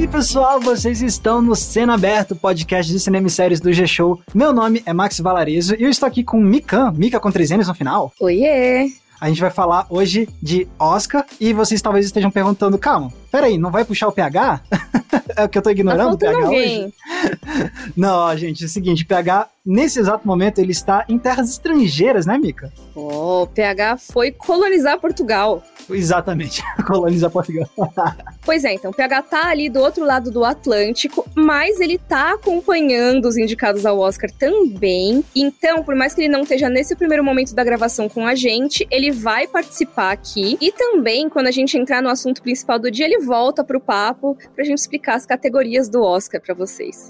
E aí, pessoal, vocês estão no Cena Aberto, podcast de cinema e séries do G-Show. Meu nome é Max Valarezo e eu estou aqui com Mikan, Mika com três N's no final. Oiê! A gente vai falar hoje de Oscar e vocês talvez estejam perguntando, calma, peraí, não vai puxar o PH? é o que eu tô ignorando tá o PH alguém. hoje? não, ó, gente, é o seguinte, o PH, nesse exato momento, ele está em terras estrangeiras, né, Mika? Oh, o PH foi colonizar Portugal. Exatamente, colonizar Portugal. Pois é, então, o PH tá ali do outro lado do Atlântico, mas ele tá acompanhando os indicados ao Oscar também. Então, por mais que ele não esteja nesse primeiro momento da gravação com a gente, ele vai participar aqui. E também, quando a gente entrar no assunto principal do dia, ele volta pro papo pra gente explicar as categorias do Oscar pra vocês.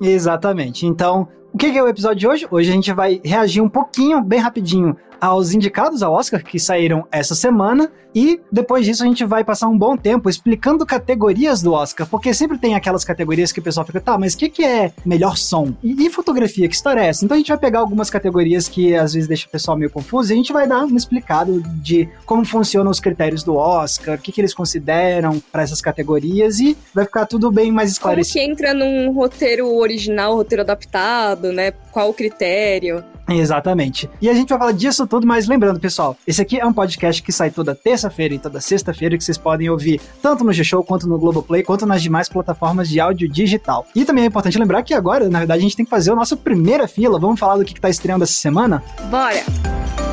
Exatamente. Então, o que é o episódio de hoje? Hoje a gente vai reagir um pouquinho, bem rapidinho, aos indicados ao Oscar que saíram essa semana e depois disso a gente vai passar um bom tempo explicando categorias do Oscar, porque sempre tem aquelas categorias que o pessoal fica, tá, mas o que, que é melhor som? E, e, fotografia, que história é essa? Então a gente vai pegar algumas categorias que às vezes deixa o pessoal meio confuso e a gente vai dar um explicado de como funcionam os critérios do Oscar, o que, que eles consideram para essas categorias e vai ficar tudo bem mais esclarecido. Como que entra num roteiro original, roteiro adaptado, né? Qual o critério? Exatamente. E a gente vai falar disso tudo, mas lembrando, pessoal, esse aqui é um podcast que sai toda terça-feira e toda sexta-feira, que vocês podem ouvir tanto no G-Show, quanto no Globoplay, quanto nas demais plataformas de áudio digital. E também é importante lembrar que agora, na verdade, a gente tem que fazer a nossa primeira fila. Vamos falar do que, que tá estreando essa semana? Bora!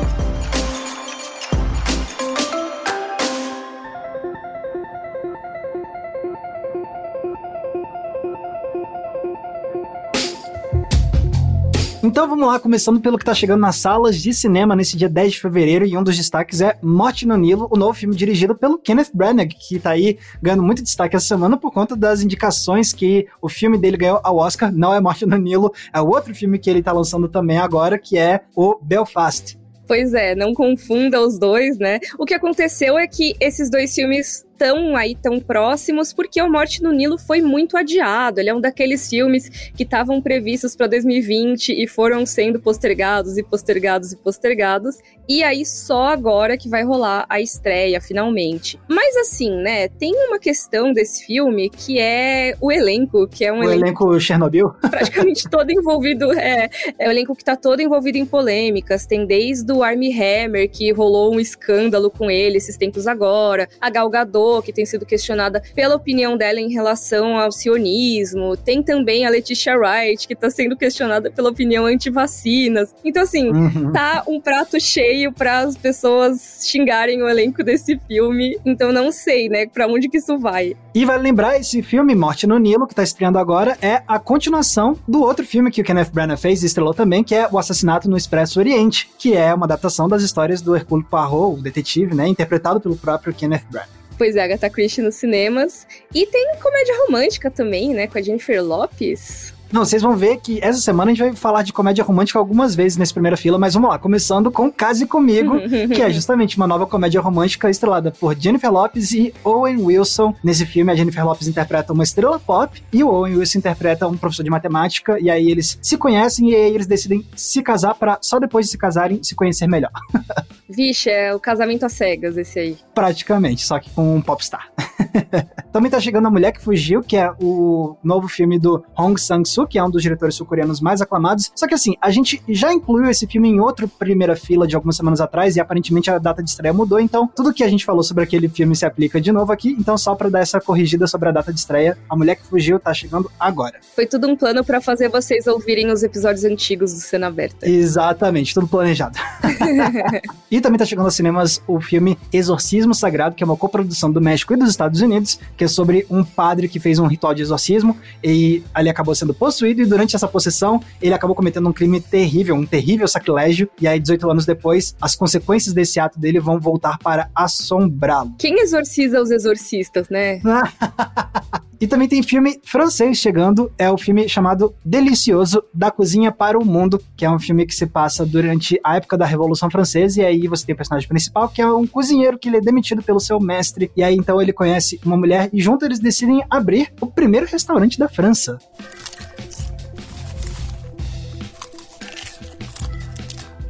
Então vamos lá, começando pelo que tá chegando nas salas de cinema nesse dia 10 de fevereiro, e um dos destaques é Morte no Nilo, o novo filme dirigido pelo Kenneth Branagh, que tá aí ganhando muito destaque essa semana por conta das indicações que o filme dele ganhou ao Oscar, não é Morte no Nilo, é o outro filme que ele tá lançando também agora, que é o Belfast. Pois é, não confunda os dois, né? O que aconteceu é que esses dois filmes tão aí tão próximos porque o Morte no Nilo foi muito adiado. Ele é um daqueles filmes que estavam previstos para 2020 e foram sendo postergados e postergados e postergados. E aí só agora que vai rolar a estreia finalmente. Mas assim, né, tem uma questão desse filme que é o elenco, que é um o elenco, elenco Chernobyl, praticamente todo envolvido, é, é o elenco que tá todo envolvido em polêmicas. Tem desde o Armie Hammer que rolou um escândalo com ele esses tempos agora, a Gal Gadot, que tem sido questionada pela opinião dela em relação ao sionismo. Tem também a Letitia Wright, que está sendo questionada pela opinião anti-vacinas. Então, assim, Uhum. tá um prato cheio para as pessoas xingarem o elenco desse filme. Então, não sei, né, para onde que isso vai. E vale lembrar, esse filme, Morte no Nilo, que tá estreando agora, é a continuação do outro filme que o Kenneth Branagh fez e estrelou também, que é O Assassinato no Expresso Oriente, que é uma adaptação das histórias do Hercule Poirot, o detetive, né, interpretado pelo próprio Kenneth Branagh. Pois é, Agatha Christie nos cinemas. E tem comédia romântica também, né, com a Jennifer Lopes. Não, vocês vão ver que essa semana a gente vai falar de comédia romântica algumas vezes nessa primeira fila, mas vamos lá, começando com Case Comigo, que é justamente uma nova comédia romântica estrelada por Jennifer Lopes e Owen Wilson. Nesse filme, a Jennifer Lopes interpreta uma estrela pop e o Owen Wilson interpreta um professor de matemática, e aí eles se conhecem e aí eles decidem se casar para só depois de se casarem se conhecer melhor. Vixe, é o casamento às cegas esse aí. Praticamente, só que com um popstar. Também tá chegando A Mulher que Fugiu, que é o novo filme do Hong Sang-soo, que é um dos diretores sul-coreanos mais aclamados. Só que assim, a gente já incluiu esse filme em outra primeira fila de algumas semanas atrás e aparentemente a data de estreia mudou, então tudo que a gente falou sobre aquele filme se aplica de novo aqui. Então só pra dar essa corrigida sobre a data de estreia, A Mulher que Fugiu tá chegando agora. Foi tudo um plano para fazer vocês ouvirem os episódios antigos do Cena Aberta. Exatamente, tudo planejado. e também tá chegando aos cinemas o filme Exorcismo Sagrado, que é uma coprodução do México e dos Estados Unidos, que é sobre um padre que fez um ritual de exorcismo e ele acabou sendo possuído e durante essa possessão ele acabou cometendo um crime terrível, um terrível sacrilégio e aí 18 anos depois as consequências desse ato dele vão voltar para assombrá-lo. Quem exorciza os exorcistas, né? E também tem filme francês chegando, é o filme chamado Delicioso, da cozinha para o mundo, que é um filme que se passa durante a época da Revolução Francesa, e aí você tem o personagem principal, que é um cozinheiro que ele é demitido pelo seu mestre, e aí então ele conhece uma mulher, e juntos eles decidem abrir o primeiro restaurante da França.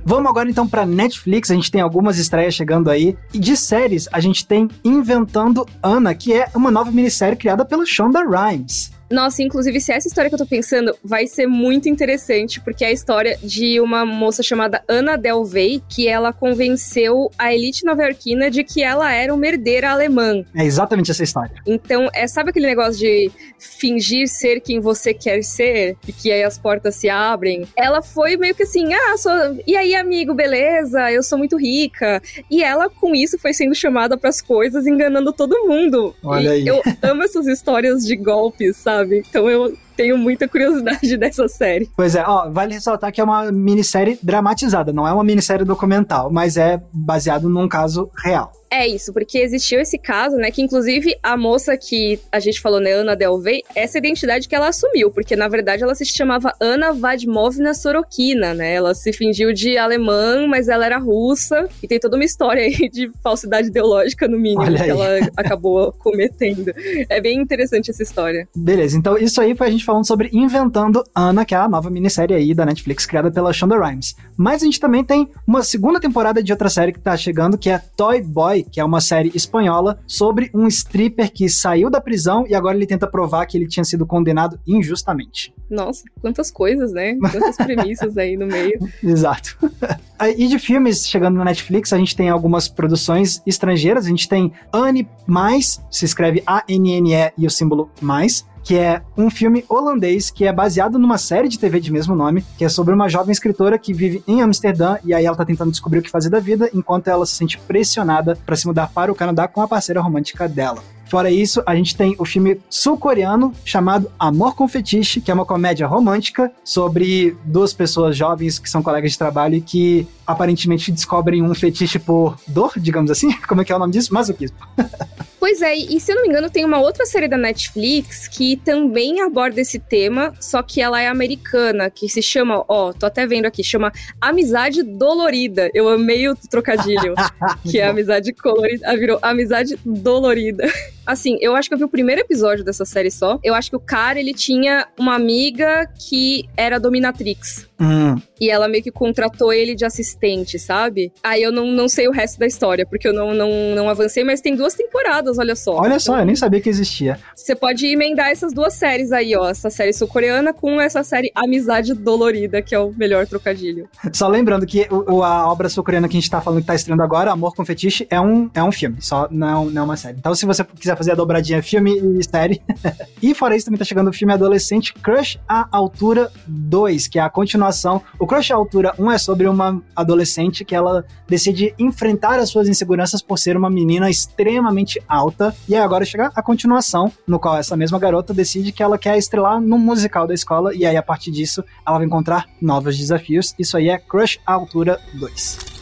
Vamos agora então para Netflix, a gente tem algumas estreias chegando aí. E de séries, a gente tem Inventando Ana, que é uma nova minissérie criada pelo Shonda Rhimes. Nossa, inclusive, se essa história que eu tô pensando vai ser muito interessante, porque é a história de uma moça chamada Ana Delvey, que ela convenceu a elite nova-iorquina de que ela era uma herdeira alemã. É exatamente essa história. Então, é, sabe aquele negócio de fingir ser quem você quer ser? E que aí as portas se abrem? Ela foi meio que assim, ah, sou... e aí, amigo, beleza? Eu sou muito rica. E ela, com isso, foi sendo chamada para as coisas, enganando todo mundo. Olha e aí. Eu amo essas histórias de golpes, sabe? Sabe? Então eu tenho muita curiosidade dessa série. Pois é, ó, vale ressaltar que é uma minissérie dramatizada, não é uma minissérie documental, mas é baseado num caso real. É isso, porque existiu esse caso, né? Que inclusive a moça que a gente falou, né, Ana Delvey, essa identidade que ela assumiu, porque na verdade ela se chamava Ana Vadmovna Sorokina, né? Ela se fingiu de alemã, mas ela era russa, e tem toda uma história aí de falsidade ideológica, no mínimo, que ela acabou cometendo. É bem interessante essa história. Beleza, então isso aí foi a gente falando sobre Inventando Ana, que é a nova minissérie aí da Netflix criada pela Shonda Rhimes. Mas a gente também tem uma segunda temporada de outra série que tá chegando, que é Toy Boy, que é uma série espanhola sobre um stripper que saiu da prisão e agora ele tenta provar que ele tinha sido condenado injustamente. Nossa, quantas coisas, né? Quantas premissas aí no meio. Exato. e de filmes chegando na Netflix, a gente tem algumas produções estrangeiras. A gente tem Anne Mais, se escreve A-N-N-E e o símbolo mais que é um filme holandês que é baseado numa série de TV de mesmo nome, que é sobre uma jovem escritora que vive em Amsterdã e aí ela tá tentando descobrir o que fazer da vida, enquanto ela se sente pressionada para se mudar para o Canadá com a parceira romântica dela. Fora isso, a gente tem o filme sul-coreano chamado Amor com Fetiche, que é uma comédia romântica sobre duas pessoas jovens que são colegas de trabalho e que aparentemente descobrem um fetiche por dor, digamos assim. Como é que é o nome disso? Masoquismo. Pois é, e se eu não me engano, tem uma outra série da Netflix que também aborda esse tema, só que ela é americana, que se chama, ó, tô até vendo aqui, chama Amizade Dolorida. Eu amei o trocadilho, que é Amizade Colorida, ah, virou Amizade Dolorida. Assim, eu acho que eu vi o primeiro episódio dessa série só. Eu acho que o cara, ele tinha uma amiga que era dominatrix. Hum. E ela meio que contratou ele de assistente, sabe? Aí eu não, não sei o resto da história, porque eu não, não, não avancei, mas tem duas temporadas, olha só. Olha só, eu nem sabia que existia. Você pode emendar essas duas séries aí, ó. Essa série sul-coreana com essa série Amizade Dolorida, que é o melhor trocadilho. Só lembrando que o, a obra sul-coreana que a gente tá falando que tá estreando agora, Amor com Fetiche, é um, é um filme, só não, não é uma série. Então, se você quiser fazer a dobradinha filme e série. e fora isso, também tá chegando o filme adolescente Crush à Altura 2, que é a continuação. O Crush à Altura 1 é sobre uma adolescente que ela decide enfrentar as suas inseguranças por ser uma menina extremamente alta. E aí agora chega a continuação, no qual essa mesma garota decide que ela quer estrelar no musical da escola. E aí, a partir disso, ela vai encontrar novos desafios. Isso aí é Crush à Altura 2.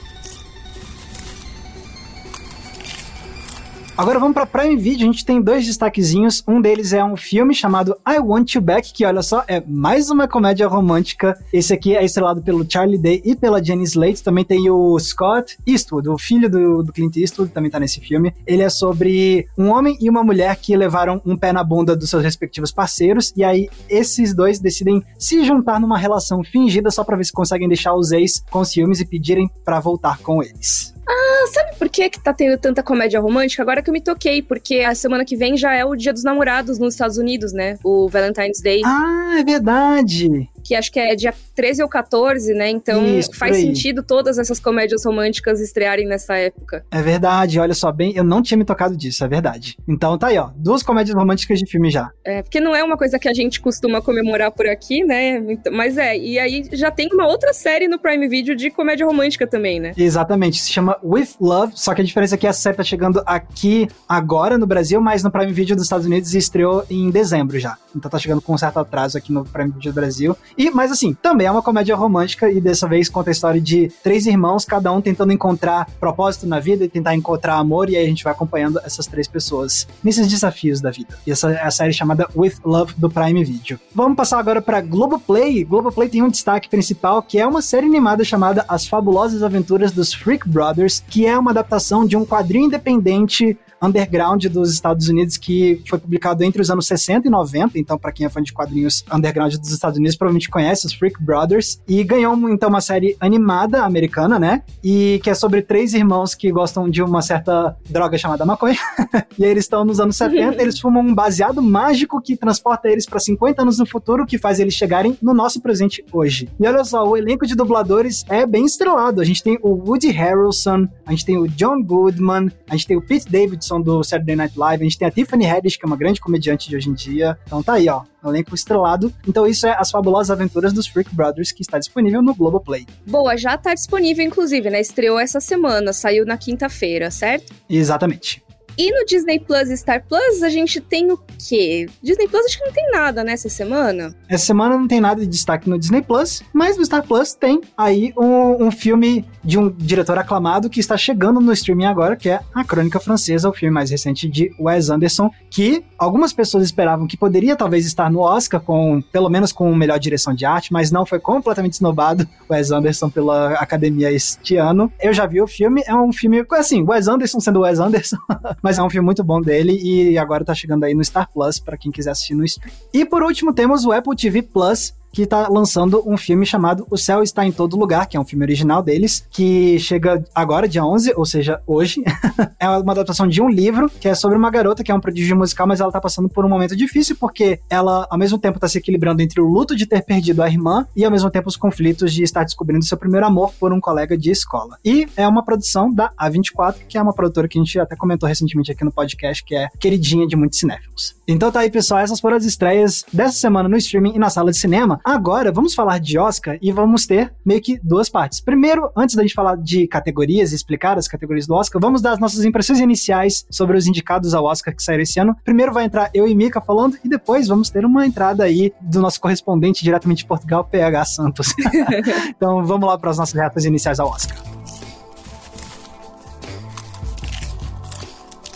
Agora vamos para Prime Video, a gente tem dois destaquezinhos. Um deles é um filme chamado I Want You Back, que olha só, é mais uma comédia romântica. Esse aqui é estrelado pelo Charlie Day e pela Jenny Slate. Também tem o Scott Eastwood, o filho do, do Clint Eastwood, também tá nesse filme. Ele é sobre um homem e uma mulher que levaram um pé na bunda dos seus respectivos parceiros, e aí esses dois decidem se juntar numa relação fingida só pra ver se conseguem deixar os ex com ciúmes e pedirem para voltar com eles. Ah, sabe por que, que tá tendo tanta comédia romântica? Agora que eu me toquei, porque a semana que vem já é o Dia dos Namorados nos Estados Unidos, né? O Valentine's Day. Ah, é verdade que acho que é dia 13 ou 14, né? Então Isso, faz sentido todas essas comédias românticas estrearem nessa época. É verdade, olha só, bem, eu não tinha me tocado disso, é verdade. Então tá aí, ó, duas comédias românticas de filme já. É, porque não é uma coisa que a gente costuma comemorar por aqui, né? Então, mas é, e aí já tem uma outra série no Prime Video de comédia romântica também, né? Exatamente, se chama With Love, só que a diferença é que a série tá chegando aqui agora no Brasil, mas no Prime Video dos Estados Unidos estreou em dezembro já. Então tá chegando com um certo atraso aqui no Prime Video do Brasil. E, mas assim, também é uma comédia romântica e dessa vez conta a história de três irmãos, cada um tentando encontrar propósito na vida e tentar encontrar amor, e aí a gente vai acompanhando essas três pessoas nesses desafios da vida. E essa é a série chamada With Love do Prime Video. Vamos passar agora para Globoplay. Globoplay tem um destaque principal que é uma série animada chamada As Fabulosas Aventuras dos Freak Brothers, que é uma adaptação de um quadrinho independente underground dos Estados Unidos que foi publicado entre os anos 60 e 90. Então, para quem é fã de quadrinhos underground dos Estados Unidos, provavelmente conhece os Freak Brothers. E ganhou então uma série animada americana, né? E que é sobre três irmãos que gostam de uma certa droga chamada maconha. e aí eles estão nos anos 70, eles fumam um baseado mágico que transporta eles para 50 anos no futuro, que faz eles chegarem no nosso presente hoje. E olha só, o elenco de dubladores é bem estrelado. A gente tem o Woody Harrelson, a gente tem o John Goodman, a gente tem o Pete Davidson do Saturday Night Live, a gente tem a Tiffany Haddish, que é uma grande comediante de hoje em dia. Então tá aí, ó, um elenco estrelado. Então isso é As Fabulosas Aventuras dos Freak Brothers, que está disponível no Globoplay. Boa, já tá disponível, inclusive, né? Estreou essa semana, saiu na quinta-feira, certo? Exatamente. E no Disney Plus e Star Plus, a gente tem o quê? Disney Plus acho que não tem nada, né, semana? Essa semana não tem nada de destaque no Disney Plus, mas no Star Plus tem aí um, um filme de um diretor aclamado que está chegando no streaming agora, que é A Crônica Francesa, o filme mais recente de Wes Anderson, que algumas pessoas esperavam que poderia talvez estar no Oscar, com pelo menos com melhor direção de arte, mas não foi completamente esnobado Wes Anderson pela academia este ano. Eu já vi o filme, é um filme, assim, Wes Anderson sendo Wes Anderson, mas é um filme muito bom dele e agora tá chegando aí no Star Plus para quem quiser assistir no stream. E por último temos o Apple TV Plus, que está lançando um filme chamado O Céu Está em Todo Lugar, que é um filme original deles, que chega agora, dia 11, ou seja, hoje. é uma adaptação de um livro, que é sobre uma garota que é um prodígio musical, mas ela está passando por um momento difícil, porque ela, ao mesmo tempo, está se equilibrando entre o luto de ter perdido a irmã e, ao mesmo tempo, os conflitos de estar descobrindo seu primeiro amor por um colega de escola. E é uma produção da A24, que é uma produtora que a gente até comentou recentemente aqui no podcast, que é queridinha de muitos cinéfilos. Então tá aí, pessoal, essas foram as estreias dessa semana no streaming e na sala de cinema. Agora, vamos falar de Oscar e vamos ter meio que duas partes. Primeiro, antes da gente falar de categorias e explicar as categorias do Oscar, vamos dar as nossas impressões iniciais sobre os indicados ao Oscar que saíram esse ano. Primeiro vai entrar eu e Mika falando e depois vamos ter uma entrada aí do nosso correspondente diretamente de Portugal, PH Santos. então vamos lá para as nossas reações iniciais ao Oscar.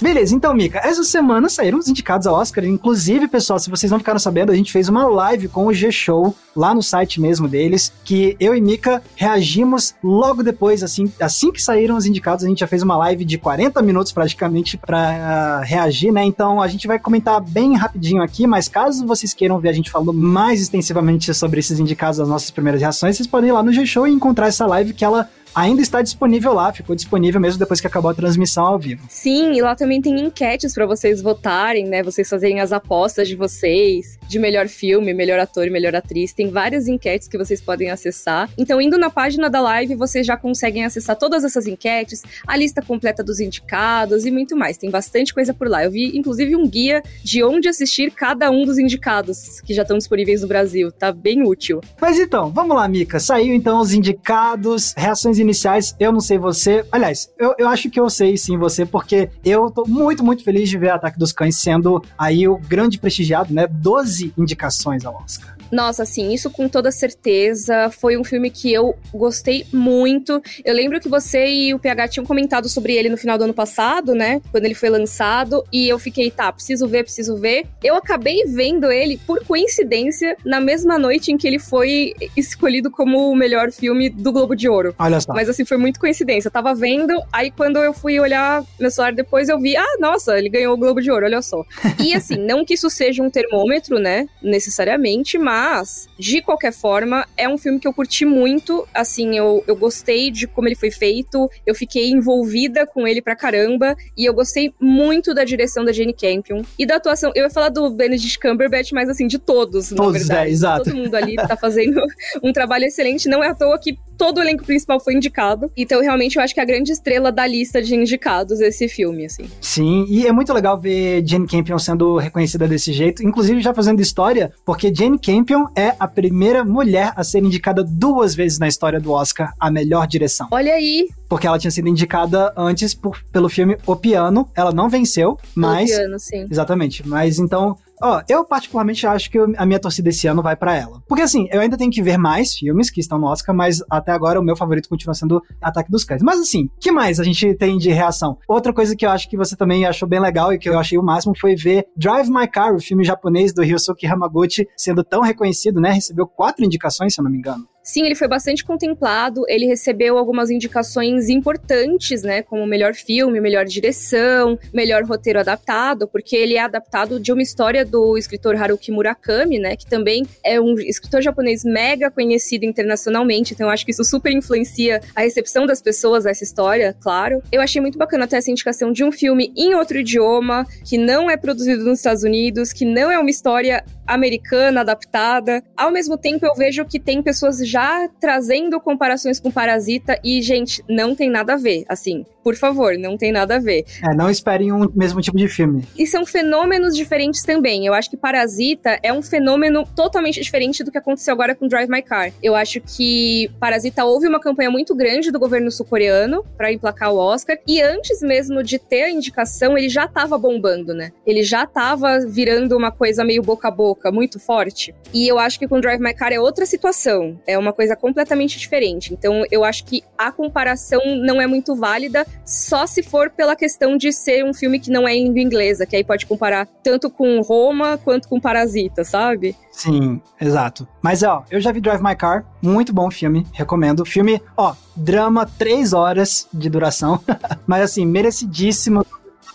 Beleza, então, Mika, essa semana saíram os indicados ao Oscar. Inclusive, pessoal, se vocês não ficaram sabendo, a gente fez uma live com o G-Show lá no site mesmo deles, que eu e Mika reagimos logo depois, assim, assim que saíram os indicados, a gente já fez uma live de 40 minutos praticamente para uh, reagir, né? Então a gente vai comentar bem rapidinho aqui, mas caso vocês queiram ver a gente falando mais extensivamente sobre esses indicados das nossas primeiras reações, vocês podem ir lá no G-Show e encontrar essa live que ela ainda está disponível lá, ficou disponível mesmo depois que acabou a transmissão ao vivo. Sim, e lá também tem enquetes para vocês votarem, né? Vocês fazerem as apostas de vocês, de melhor filme, melhor ator e melhor atriz. Tem várias enquetes que vocês podem acessar. Então, indo na página da live, vocês já conseguem acessar todas essas enquetes, a lista completa dos indicados e muito mais. Tem bastante coisa por lá. Eu vi, inclusive, um guia de onde assistir cada um dos indicados que já estão disponíveis no Brasil. Tá bem útil. Mas então, vamos lá, Mica. Saiu então os indicados, reações iniciais, eu não sei você. Aliás, eu, eu acho que eu sei sim você, porque eu tô muito, muito feliz de ver Ataque dos Cães sendo aí o grande prestigiado, né? 12 indicações ao Oscar. Nossa, assim, isso com toda certeza. Foi um filme que eu gostei muito. Eu lembro que você e o PH tinham comentado sobre ele no final do ano passado, né? Quando ele foi lançado. E eu fiquei, tá, preciso ver, preciso ver. Eu acabei vendo ele, por coincidência, na mesma noite em que ele foi escolhido como o melhor filme do Globo de Ouro. Olha só. Mas assim, foi muito coincidência. Eu tava vendo, aí quando eu fui olhar meu celular depois, eu vi, ah, nossa, ele ganhou o Globo de Ouro, olha só. e assim, não que isso seja um termômetro, né? Necessariamente, mas mas, de qualquer forma, é um filme que eu curti muito. Assim, eu, eu gostei de como ele foi feito, eu fiquei envolvida com ele pra caramba. E eu gostei muito da direção da Jane Campion e da atuação. Eu ia falar do Benedict Cumberbatch, mas assim, de todos, todos na verdade. É, exato. Todo mundo ali tá fazendo um trabalho excelente. Não é à toa que todo o elenco principal foi indicado. Então, realmente, eu acho que é a grande estrela da lista de indicados esse filme, assim. Sim, e é muito legal ver Jane Campion sendo reconhecida desse jeito, inclusive já fazendo história, porque Jane Campion Campion é a primeira mulher a ser indicada duas vezes na história do Oscar a melhor direção. Olha aí! Porque ela tinha sido indicada antes por, pelo filme O Piano. Ela não venceu, mas. O Piano, sim. Exatamente. Mas então, Ó, eu particularmente acho que a minha torcida esse ano vai para ela. Porque assim, eu ainda tenho que ver mais filmes que estão no Oscar, mas até agora o meu favorito continua sendo Ataque dos Cães. Mas assim, que mais a gente tem de reação? Outra coisa que eu acho que você também achou bem legal e que eu achei o máximo foi ver Drive My Car, o filme japonês do Ryosuke Hamaguchi, sendo tão reconhecido, né? Recebeu quatro indicações, se eu não me engano. Sim, ele foi bastante contemplado, ele recebeu algumas indicações importantes, né, como melhor filme, melhor direção, melhor roteiro adaptado, porque ele é adaptado de uma história do escritor Haruki Murakami, né, que também é um escritor japonês mega conhecido internacionalmente, então eu acho que isso super influencia a recepção das pessoas a essa história, claro. Eu achei muito bacana ter essa indicação de um filme em outro idioma, que não é produzido nos Estados Unidos, que não é uma história americana adaptada. Ao mesmo tempo, eu vejo que tem pessoas já trazendo comparações com Parasita e, gente, não tem nada a ver. Assim, por favor, não tem nada a ver. É, não esperem um mesmo tipo de filme. E são fenômenos diferentes também. Eu acho que Parasita é um fenômeno totalmente diferente do que aconteceu agora com Drive My Car. Eu acho que Parasita houve uma campanha muito grande do governo sul-coreano para emplacar o Oscar e antes mesmo de ter a indicação, ele já estava bombando, né? Ele já estava virando uma coisa meio boca a boca, muito forte. E eu acho que com Drive My Car é outra situação, é uma coisa completamente diferente. Então eu acho que a comparação não é muito válida só se for pela questão de ser um filme que não é em língua inglesa, que aí pode comparar tanto com Roma quanto com Parasita, sabe? Sim, exato. Mas ó, eu já vi Drive My Car, muito bom filme, recomendo. Filme, ó, drama, três horas de duração, mas assim, merecidíssimo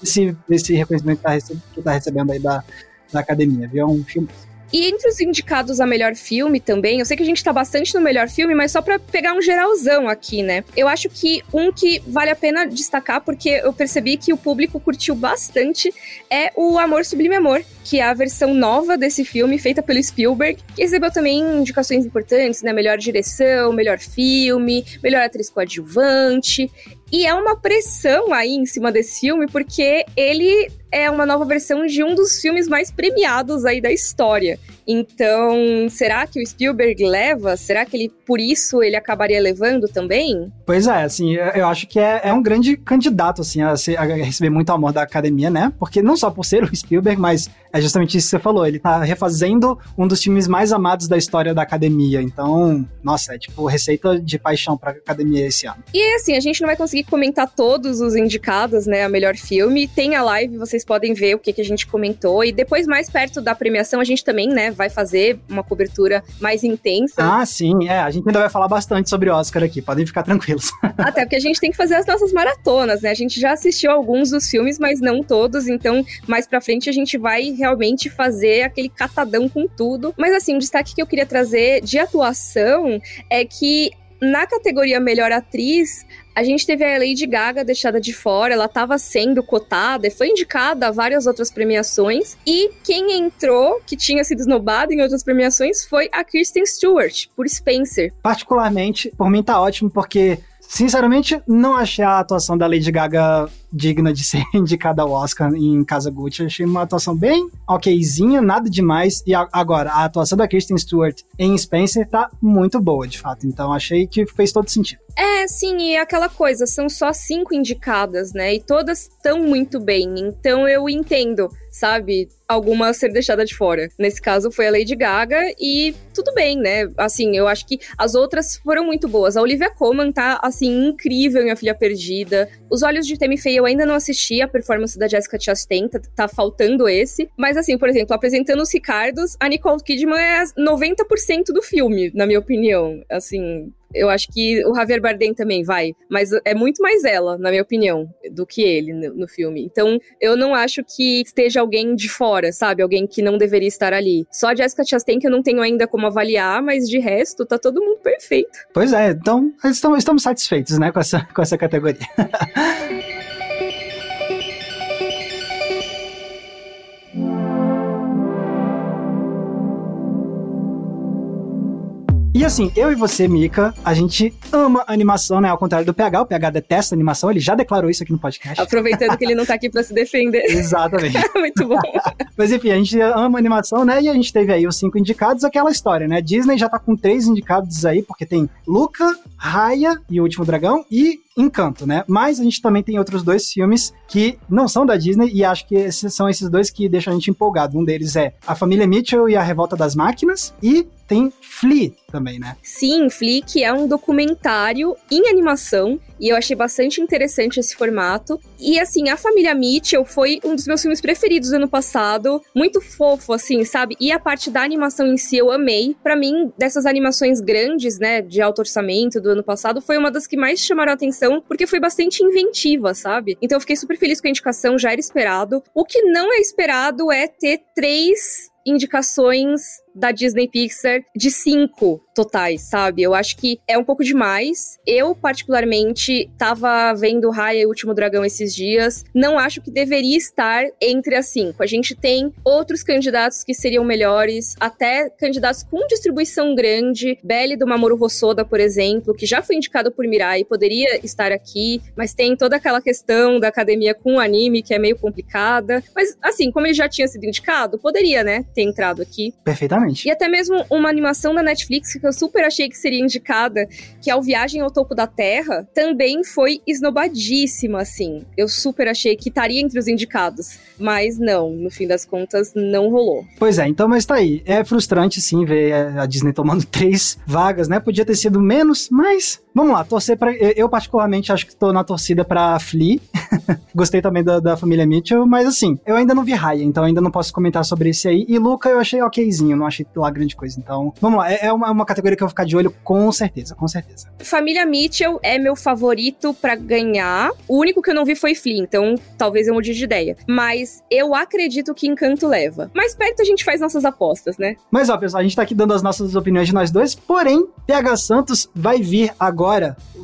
esse, esse reconhecimento que tá, recebendo, que tá recebendo aí da, da academia, viu? É um filme e entre os indicados a melhor filme também, eu sei que a gente tá bastante no melhor filme, mas só para pegar um geralzão aqui, né? Eu acho que um que vale a pena destacar, porque eu percebi que o público curtiu bastante, é o Amor Sublime Amor, que é a versão nova desse filme, feita pelo Spielberg, que recebeu também indicações importantes, né? Melhor direção, melhor filme, melhor atriz coadjuvante. E é uma pressão aí em cima desse filme, porque ele é uma nova versão de um dos filmes mais premiados aí da história. Então, será que o Spielberg leva? Será que ele, por isso, ele acabaria levando também? Pois é, assim, eu acho que é, é um grande candidato, assim, a, ser, a, receber muito amor da academia, né? Porque não só por ser o Spielberg, mas é justamente isso que você falou, ele tá refazendo um dos filmes mais amados da história da academia. Então, nossa, é tipo receita de paixão pra academia esse ano. E assim, a gente não vai conseguir comentar todos os indicados, né, a melhor filme. Tem a live, vocês podem ver o que, que a gente comentou. E depois, mais perto da premiação, a gente também, né, vai fazer uma cobertura mais intensa. Ah, sim, é. A gente ainda vai falar bastante sobre Oscar aqui, podem ficar tranquilos. Até porque a gente tem que fazer as nossas maratonas, né? A gente já assistiu alguns dos filmes, mas não todos, então mais pra frente a gente vai realmente fazer aquele catadão com tudo. Mas assim, um destaque que eu queria trazer de atuação é que na categoria Melhor Atriz, a gente teve a Lady Gaga deixada de fora, ela estava sendo cotada foi indicada a várias outras premiações. E quem entrou, que tinha sido esnobada em outras premiações, foi a Kristen Stewart, por Spencer. Particularmente, por mim tá ótimo, porque Sinceramente, não achei a atuação da Lady Gaga digna de ser indicada ao Oscar em Casa Gucci. Achei uma atuação bem okzinha, nada demais. E a, agora, a atuação da Kristen Stewart em Spencer tá muito boa, de fato. Então achei que fez todo sentido. É, sim, e aquela coisa, são só cinco indicadas, né? E todas estão muito bem. Então eu entendo, sabe? Alguma ser deixada de fora. Nesse caso foi a Lady Gaga e tudo bem, né? Assim, eu acho que as outras foram muito boas. A Olivia Colman tá, assim, incrível em A Filha Perdida. Os Olhos de Temi Fey eu ainda não assisti a performance da Jessica Chastain, tá, tá faltando esse. Mas, assim, por exemplo, apresentando os Ricardos, a Nicole Kidman é 90% do filme, na minha opinião. Assim, eu acho que o Javier Bardem também vai, mas é muito mais ela, na minha opinião, do que ele no, no, filme. Então, eu não acho que esteja alguém de fora, sabe? Alguém que não deveria estar ali. Só a Jessica Chastain que eu não tenho ainda como avaliar, mas de resto, tá todo mundo perfeito. Pois é, então estamos, estamos satisfeitos, né, com essa, com essa categoria. E assim, eu e você, Mika, a gente ama animação, né? Ao contrário do PH, o PH detesta animação, ele já declarou isso aqui no podcast. Aproveitando que ele não tá aqui pra se defender. Exatamente. Muito bom. Mas enfim, a gente ama animação, né? E a gente teve aí os cinco indicados, aquela história, né? Disney já tá com três indicados aí, porque tem Luca, Raya e o Último Dragão, e Encanto, né? Mas a gente também tem outros dois filmes que não são da Disney e acho que esses são esses dois que deixam a gente empolgado. Um deles é A Família Mitchell e a Revolta das Máquinas e tem Flea também, né? Sim, Flea, que é um documentário em animação, e eu achei bastante interessante esse formato. E assim, a família Mitchell foi um dos meus filmes preferidos do ano passado. Muito fofo, assim, sabe? E a parte da animação em si eu amei. Para mim, dessas animações grandes, né, de alto orçamento do ano passado, foi uma das que mais chamaram a atenção, porque foi bastante inventiva, sabe? Então eu fiquei super feliz com a indicação, já era esperado. O que não é esperado é ter três indicações da Disney Pixar de cinco totais, sabe? Eu acho que é um pouco demais. Eu, particularmente, tava vendo Raya e o Último Dragão esses dias. Não acho que deveria estar entre as cinco. A gente tem outros candidatos que seriam melhores, até candidatos com distribuição grande. Belly do Mamoru Hosoda, por exemplo, que já foi indicado por Mirai, poderia estar aqui, mas tem toda aquela questão da academia com anime, que é meio complicada. Mas, assim, como ele já tinha sido indicado, poderia, né, ter entrado aqui. Perfeitamente. E até mesmo uma animação da Netflix que eu super achei que seria indicada, que é o Viagem ao Topo da Terra, também foi esnobadíssima, assim. Eu super achei que estaria entre os indicados. Mas não, no fim das contas, não rolou. Pois é, então, mas tá aí. É frustrante, sim, ver a Disney tomando três vagas, né? Podia ter sido menos, mas vamos lá, torcer para Eu, particularmente, acho que tô na torcida pra Flea. Gostei também da, da família Mitchell, mas assim, eu ainda não vi Raya, então ainda não posso comentar sobre esse aí. E Luca eu achei okzinho, não achei lá grande coisa. Então, vamos lá, é, é uma, uma categoria que eu vou ficar de olho com certeza, com certeza. Família Mitchell é meu favorito para ganhar. O único que eu não vi foi Flea, então talvez eu mude de ideia. Mas eu acredito que Encanto leva. Mais perto a gente faz nossas apostas, né? Mas ó, pessoal, a gente tá aqui dando as nossas opiniões de nós dois, porém, PH Santos vai vir agora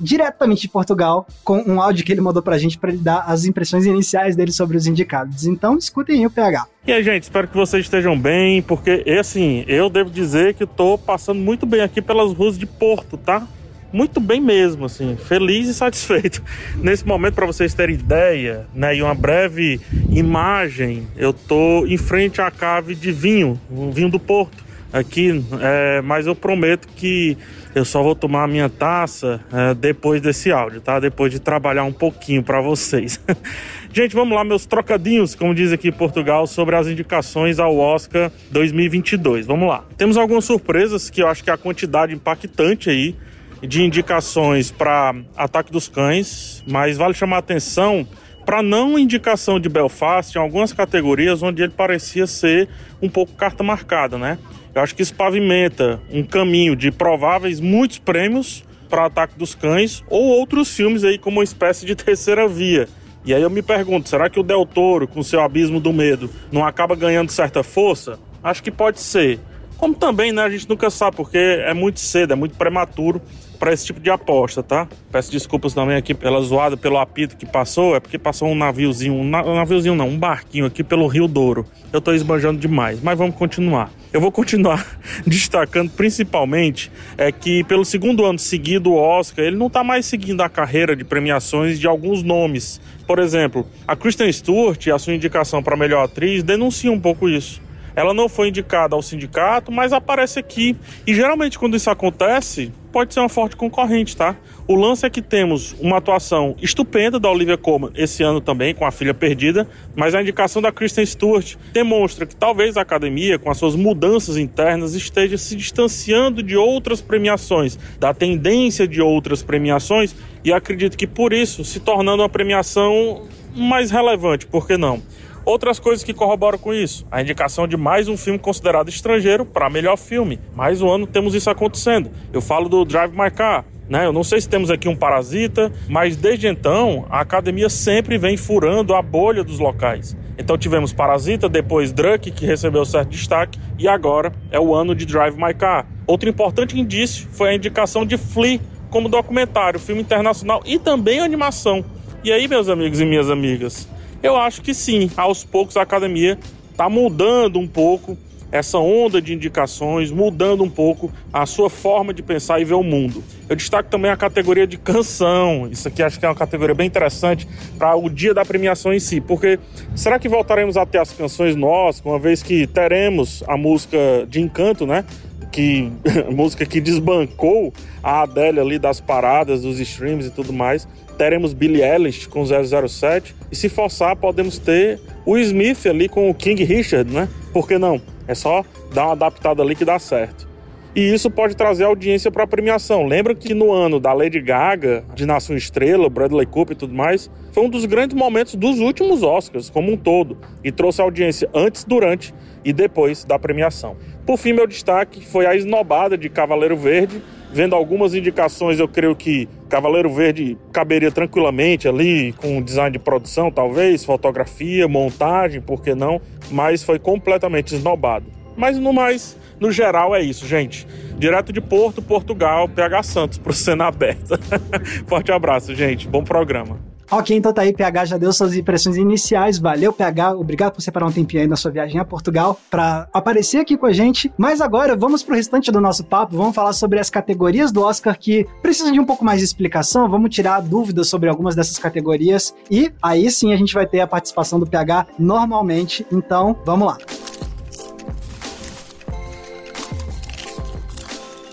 diretamente de Portugal com um áudio que ele mandou pra gente para ele dar as impressões iniciais dele sobre os indicados. Então, escutem aí o PH. E aí, gente, espero que vocês estejam bem, porque, assim, eu devo dizer que tô passando muito bem aqui pelas ruas de Porto, tá? Muito bem mesmo, assim, feliz e satisfeito. Nesse momento, para vocês terem ideia, né, e uma breve imagem, eu tô em frente à cave de vinho, o vinho do Porto, aqui, é, mas eu prometo que eu só vou tomar a minha taça é, depois desse áudio, tá? Depois de trabalhar um pouquinho para vocês. Gente, vamos lá, meus trocadinhos, como diz aqui em Portugal, sobre as indicações ao Oscar 2022. Vamos lá. Temos algumas surpresas que eu acho que é a quantidade impactante aí de indicações para Ataque dos Cães, mas vale chamar a atenção para não indicação de Belfast em algumas categorias onde ele parecia ser um pouco carta marcada, né? Eu acho que isso pavimenta um caminho de prováveis muitos prêmios para Ataque dos Cães ou outros filmes aí como uma espécie de terceira via. E aí eu me pergunto, será que o Del Toro, com seu Abismo do Medo, não acaba ganhando certa força? Acho que pode ser. Como também, né, a gente nunca sabe, porque é muito cedo, é muito prematuro para esse tipo de aposta, tá? Peço desculpas também aqui pela zoada, pelo apito que passou, é porque passou um naviozinho, um, naviozinho não, um barquinho aqui pelo Rio Douro. Eu tô esbanjando demais, mas vamos continuar. Eu vou continuar destacando principalmente é que pelo segundo ano seguido o Oscar, ele não está mais seguindo a carreira de premiações de alguns nomes. Por exemplo, a Kristen Stewart, a sua indicação para melhor atriz, denuncia um pouco isso. Ela não foi indicada ao sindicato, mas aparece aqui. E geralmente quando isso acontece, pode ser uma forte concorrente, tá? O lance é que temos uma atuação estupenda da Olivia Colman esse ano também, com a filha perdida, mas a indicação da Kristen Stewart demonstra que talvez a academia, com as suas mudanças internas, esteja se distanciando de outras premiações, da tendência de outras premiações, e acredito que por isso se tornando uma premiação mais relevante, por que não? Outras coisas que corroboram com isso: a indicação de mais um filme considerado estrangeiro para melhor filme. Mais um ano temos isso acontecendo. Eu falo do Drive My Car. Né? Eu não sei se temos aqui um parasita, mas desde então a academia sempre vem furando a bolha dos locais. Então tivemos Parasita, depois Druck, que recebeu certo destaque, e agora é o ano de Drive My Car. Outro importante indício foi a indicação de Flea como documentário, filme internacional e também animação. E aí, meus amigos e minhas amigas, eu acho que sim, aos poucos a academia está mudando um pouco essa onda de indicações, mudando um pouco a sua forma de pensar e ver o mundo. Eu destaco também a categoria de canção. Isso aqui acho que é uma categoria bem interessante para o dia da premiação em si, porque será que voltaremos a ter as canções nossas, uma vez que teremos a música de encanto, né? Que música que desbancou a Adele ali das paradas, dos streams e tudo mais teremos Billy Eilish com 007 e se forçar podemos ter o Smith ali com o King Richard, né? Por que não? É só dar uma adaptada ali que dá certo. e isso pode trazer audiência para a premiação. Lembra que no ano da Lady Gaga, de Nação Estrela, Bradley Cooper e tudo mais, foi um dos grandes momentos dos últimos Oscars como um todo e trouxe audiência antes, durante e depois da premiação. Por fim, meu destaque foi a esnobada de Cavaleiro Verde. Vendo algumas indicações, eu creio que Cavaleiro Verde caberia tranquilamente ali, com design de produção, talvez, fotografia, montagem, por que não? Mas foi completamente esnobado. Mas no mais, no geral é isso, gente. Direto de Porto, Portugal, PH Santos, pro cena aberta. Forte abraço, gente. Bom programa. Ok, então tá aí, PH já deu suas impressões iniciais. Valeu, PH. Obrigado por separar um tempinho aí na sua viagem a Portugal para aparecer aqui com a gente. Mas agora vamos pro restante do nosso papo. Vamos falar sobre as categorias do Oscar que precisam de um pouco mais de explicação. Vamos tirar dúvidas sobre algumas dessas categorias. E aí sim a gente vai ter a participação do PH normalmente. Então, vamos lá.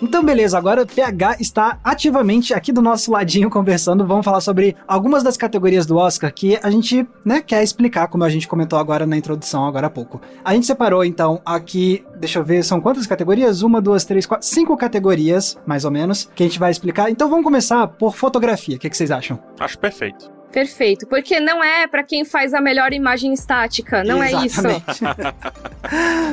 Então, beleza, agora o PH está ativamente aqui do nosso ladinho conversando. Vamos falar sobre algumas das categorias do Oscar que a gente, né, quer explicar, como a gente comentou agora na introdução, agora há pouco. A gente separou, então, aqui, deixa eu ver, são quantas categorias? Uma, duas, três, quatro, cinco categorias, mais ou menos, que a gente vai explicar. Então, vamos começar por fotografia. O que, que vocês acham? Acho perfeito. Perfeito, porque não é para quem faz a melhor imagem estática, não Exatamente. é isso.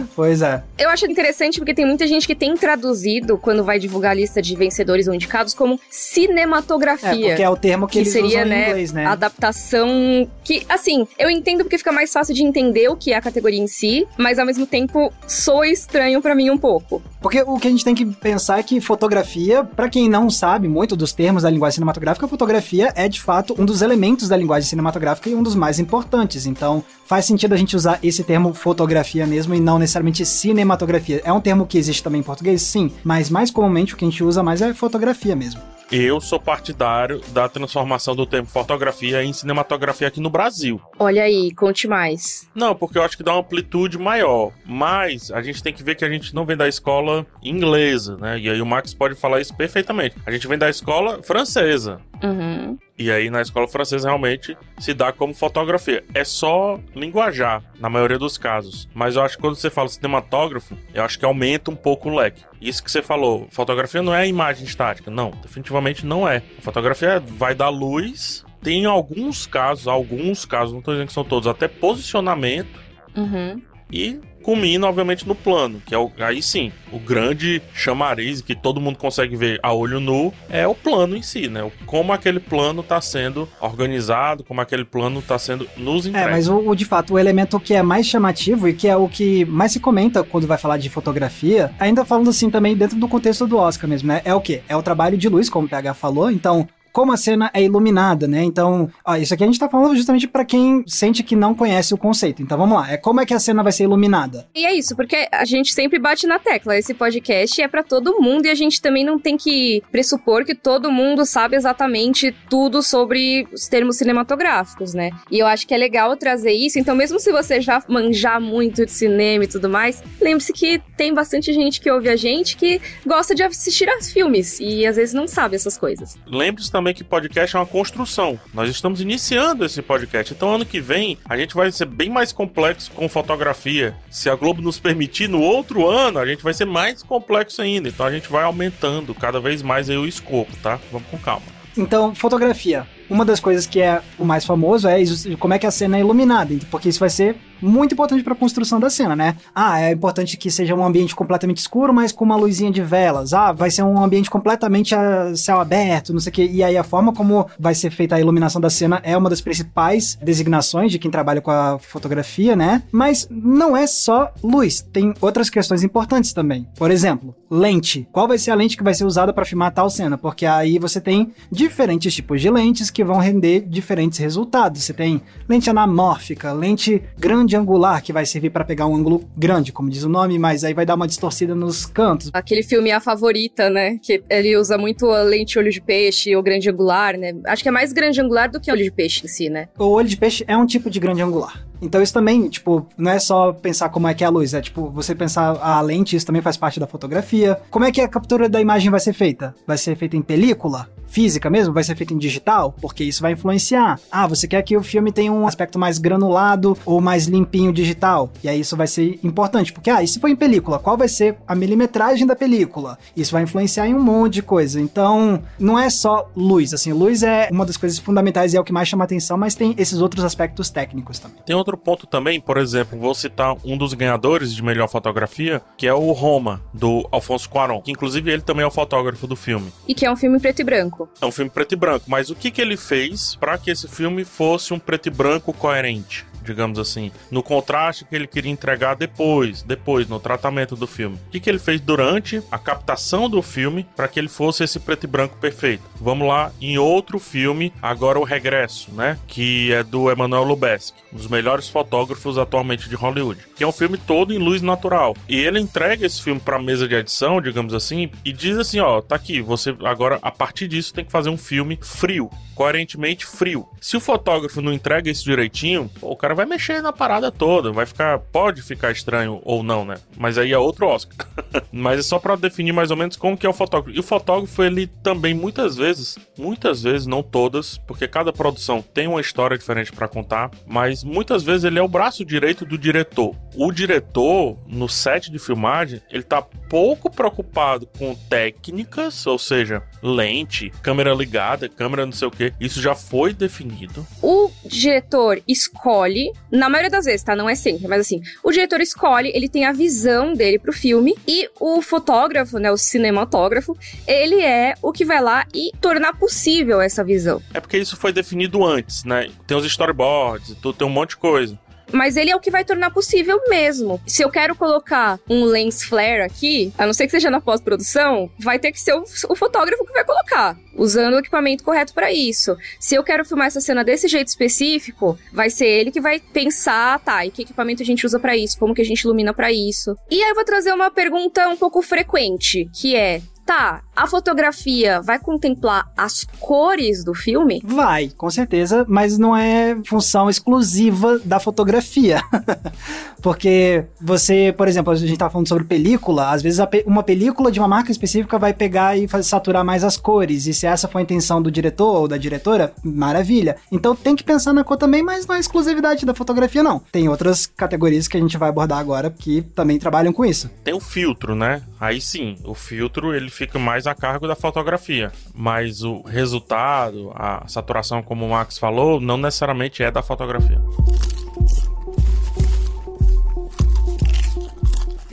pois é. Eu acho interessante porque tem muita gente que tem traduzido quando vai divulgar a lista de vencedores ou indicados como cinematografia. É, porque é o termo que, que eles seria, usam né, em inglês, né? Adaptação que, assim, eu entendo porque fica mais fácil de entender o que é a categoria em si, mas ao mesmo tempo soa estranho para mim um pouco. Porque o que a gente tem que pensar é que fotografia, para quem não sabe muito dos termos da linguagem cinematográfica, fotografia é de fato um dos elementos da linguagem cinematográfica e um dos mais importantes. Então, faz sentido a gente usar esse termo fotografia mesmo e não necessariamente cinematografia. É um termo que existe também em português, sim, mas mais comumente o que a gente usa mais é fotografia mesmo. Eu sou partidário da transformação do termo fotografia em cinematografia aqui no Brasil. Olha aí, conte mais. Não, porque eu acho que dá uma amplitude maior. Mas a gente tem que ver que a gente não vem da escola inglesa, né? E aí o Max pode falar isso perfeitamente. A gente vem da escola francesa. Uhum. E aí na escola francesa realmente se dá como fotografia. É só linguajar, na maioria dos casos. Mas eu acho que quando você fala cinematógrafo, eu acho que aumenta um pouco o leque. Isso que você falou, fotografia não é imagem estática. Não, definitivamente não é. A fotografia vai dar luz. Tem alguns casos, alguns casos, não estou dizendo que são todos, até posicionamento. Uhum. E culmina, obviamente, no plano, que é o, aí sim, o grande chamariz que todo mundo consegue ver a olho nu é o plano em si, né? Como aquele plano está sendo organizado, como aquele plano está sendo nos entregue. É, mas o, o, de fato, o elemento que é mais chamativo e que é o que mais se comenta quando vai falar de fotografia, ainda falando assim também dentro do contexto do Oscar mesmo, né? É o que? É o trabalho de luz, como o PH falou, então como a cena é iluminada, né? Então, ó, isso aqui a gente tá falando justamente para quem sente que não conhece o conceito. Então vamos lá, é como é que a cena vai ser iluminada. E é isso, porque a gente sempre bate na tecla. Esse podcast é para todo mundo e a gente também não tem que pressupor que todo mundo sabe exatamente tudo sobre os termos cinematográficos, né? E eu acho que é legal trazer isso. Então, mesmo se você já manjar muito de cinema e tudo mais, lembre-se que tem bastante gente que ouve a gente que gosta de assistir aos filmes e às vezes não sabe essas coisas. Lembre-se também também que podcast é uma construção. Nós estamos iniciando esse podcast. Então, ano que vem, a gente vai ser bem mais complexo com fotografia. Se a Globo nos permitir, no outro ano, a gente vai ser mais complexo ainda. Então, a gente vai aumentando cada vez mais aí o escopo, tá? Vamos com calma. Então, fotografia. Uma das coisas que é o mais famoso é como é que a cena é iluminada, porque isso vai ser muito importante para a construção da cena, né? Ah, é importante que seja um ambiente completamente escuro, mas com uma luzinha de velas. Ah, vai ser um ambiente completamente a céu aberto, não sei o quê. E aí a forma como vai ser feita a iluminação da cena é uma das principais designações de quem trabalha com a fotografia, né? Mas não é só luz, tem outras questões importantes também. Por exemplo, lente. Qual vai ser a lente que vai ser usada para filmar tal cena? Porque aí você tem diferentes tipos de lentes que vão render diferentes resultados. Você tem lente anamórfica, lente grande angular que vai servir para pegar um ângulo grande, como diz o nome, mas aí vai dar uma distorcida nos cantos. Aquele filme A Favorita, né? Que ele usa muito a lente olho de peixe ou grande angular, né? Acho que é mais grande angular do que olho de peixe em si, né? O olho de peixe é um tipo de grande angular. Então isso também, tipo, não é só pensar como é que é a luz, é tipo, você pensar a lente, isso também faz parte da fotografia. Como é que a captura da imagem vai ser feita? Vai ser feita em película? física mesmo, vai ser feita em digital, porque isso vai influenciar. Ah, você quer que o filme tenha um aspecto mais granulado ou mais limpinho digital. E aí isso vai ser importante, porque ah, e se for em película, qual vai ser a milimetragem da película? Isso vai influenciar em um monte de coisa. Então, não é só luz, assim, luz é uma das coisas fundamentais e é o que mais chama atenção, mas tem esses outros aspectos técnicos também. Tem outro ponto também, por exemplo, vou citar um dos ganhadores de melhor fotografia, que é o Roma, do Alfonso Cuarón, que inclusive ele também é o fotógrafo do filme. E que é um filme preto e branco branco. É um filme preto e branco, mas o que, que ele fez para que esse filme fosse um preto e branco coerente? digamos assim, no contraste que ele queria entregar depois, depois no tratamento do filme. O que, que ele fez durante a captação do filme para que ele fosse esse preto e branco perfeito? Vamos lá em outro filme, agora o Regresso, né? Que é do Emmanuel Lubezki, um dos melhores fotógrafos atualmente de Hollywood, que é um filme todo em luz natural. E ele entrega esse filme para a mesa de edição, digamos assim, e diz assim, ó, tá aqui, você agora a partir disso tem que fazer um filme frio, coerentemente frio. Se o fotógrafo não entrega isso direitinho, o cara vai mexer na parada toda, vai ficar, pode ficar estranho ou não, né? Mas aí é outro Oscar. Mas é só para definir mais ou menos como que é o fotógrafo. E o fotógrafo, ele também muitas vezes, muitas vezes, não todas, porque cada produção tem uma história diferente para contar, mas muitas vezes ele é o braço direito do diretor. O diretor, no set de filmagem, ele tá pouco preocupado com técnicas, ou seja, lente, câmera ligada, câmera não sei o que. Isso já foi definido. O diretor escolhe, na maioria das vezes, tá? Não é sempre, mas assim, o diretor escolhe, ele tem a visão dele pro filme e o fotógrafo, né, o cinematógrafo, ele é o que vai lá e tornar possível essa visão. É porque isso foi definido antes, né? Tem os storyboards, tem um monte de coisa mas ele é o que vai tornar possível mesmo. Se eu quero colocar um lens flare aqui, a não ser que seja na pós-produção, vai ter que ser o, o fotógrafo que vai colocar, usando o equipamento correto para isso. Se eu quero filmar essa cena desse jeito específico, vai ser ele que vai pensar, tá, e que equipamento a gente usa para isso, como que a gente ilumina para isso. E aí eu vou trazer uma pergunta um pouco frequente, que é: tá, a fotografia vai contemplar as cores do filme? Vai, com certeza, mas não é função exclusiva da fotografia. Porque você, por exemplo, a gente tá falando sobre película, às vezes uma película de uma marca específica vai pegar e fazer, saturar mais as cores, e se essa foi a intenção do diretor ou da diretora, maravilha. Então tem que pensar na cor também, mas não é exclusividade da fotografia, não. Tem outras categorias que a gente vai abordar agora que também trabalham com isso. Tem o filtro, né? Aí sim, o filtro ele fica mais a cargo da fotografia, mas o resultado, a saturação, como o Max falou, não necessariamente é da fotografia.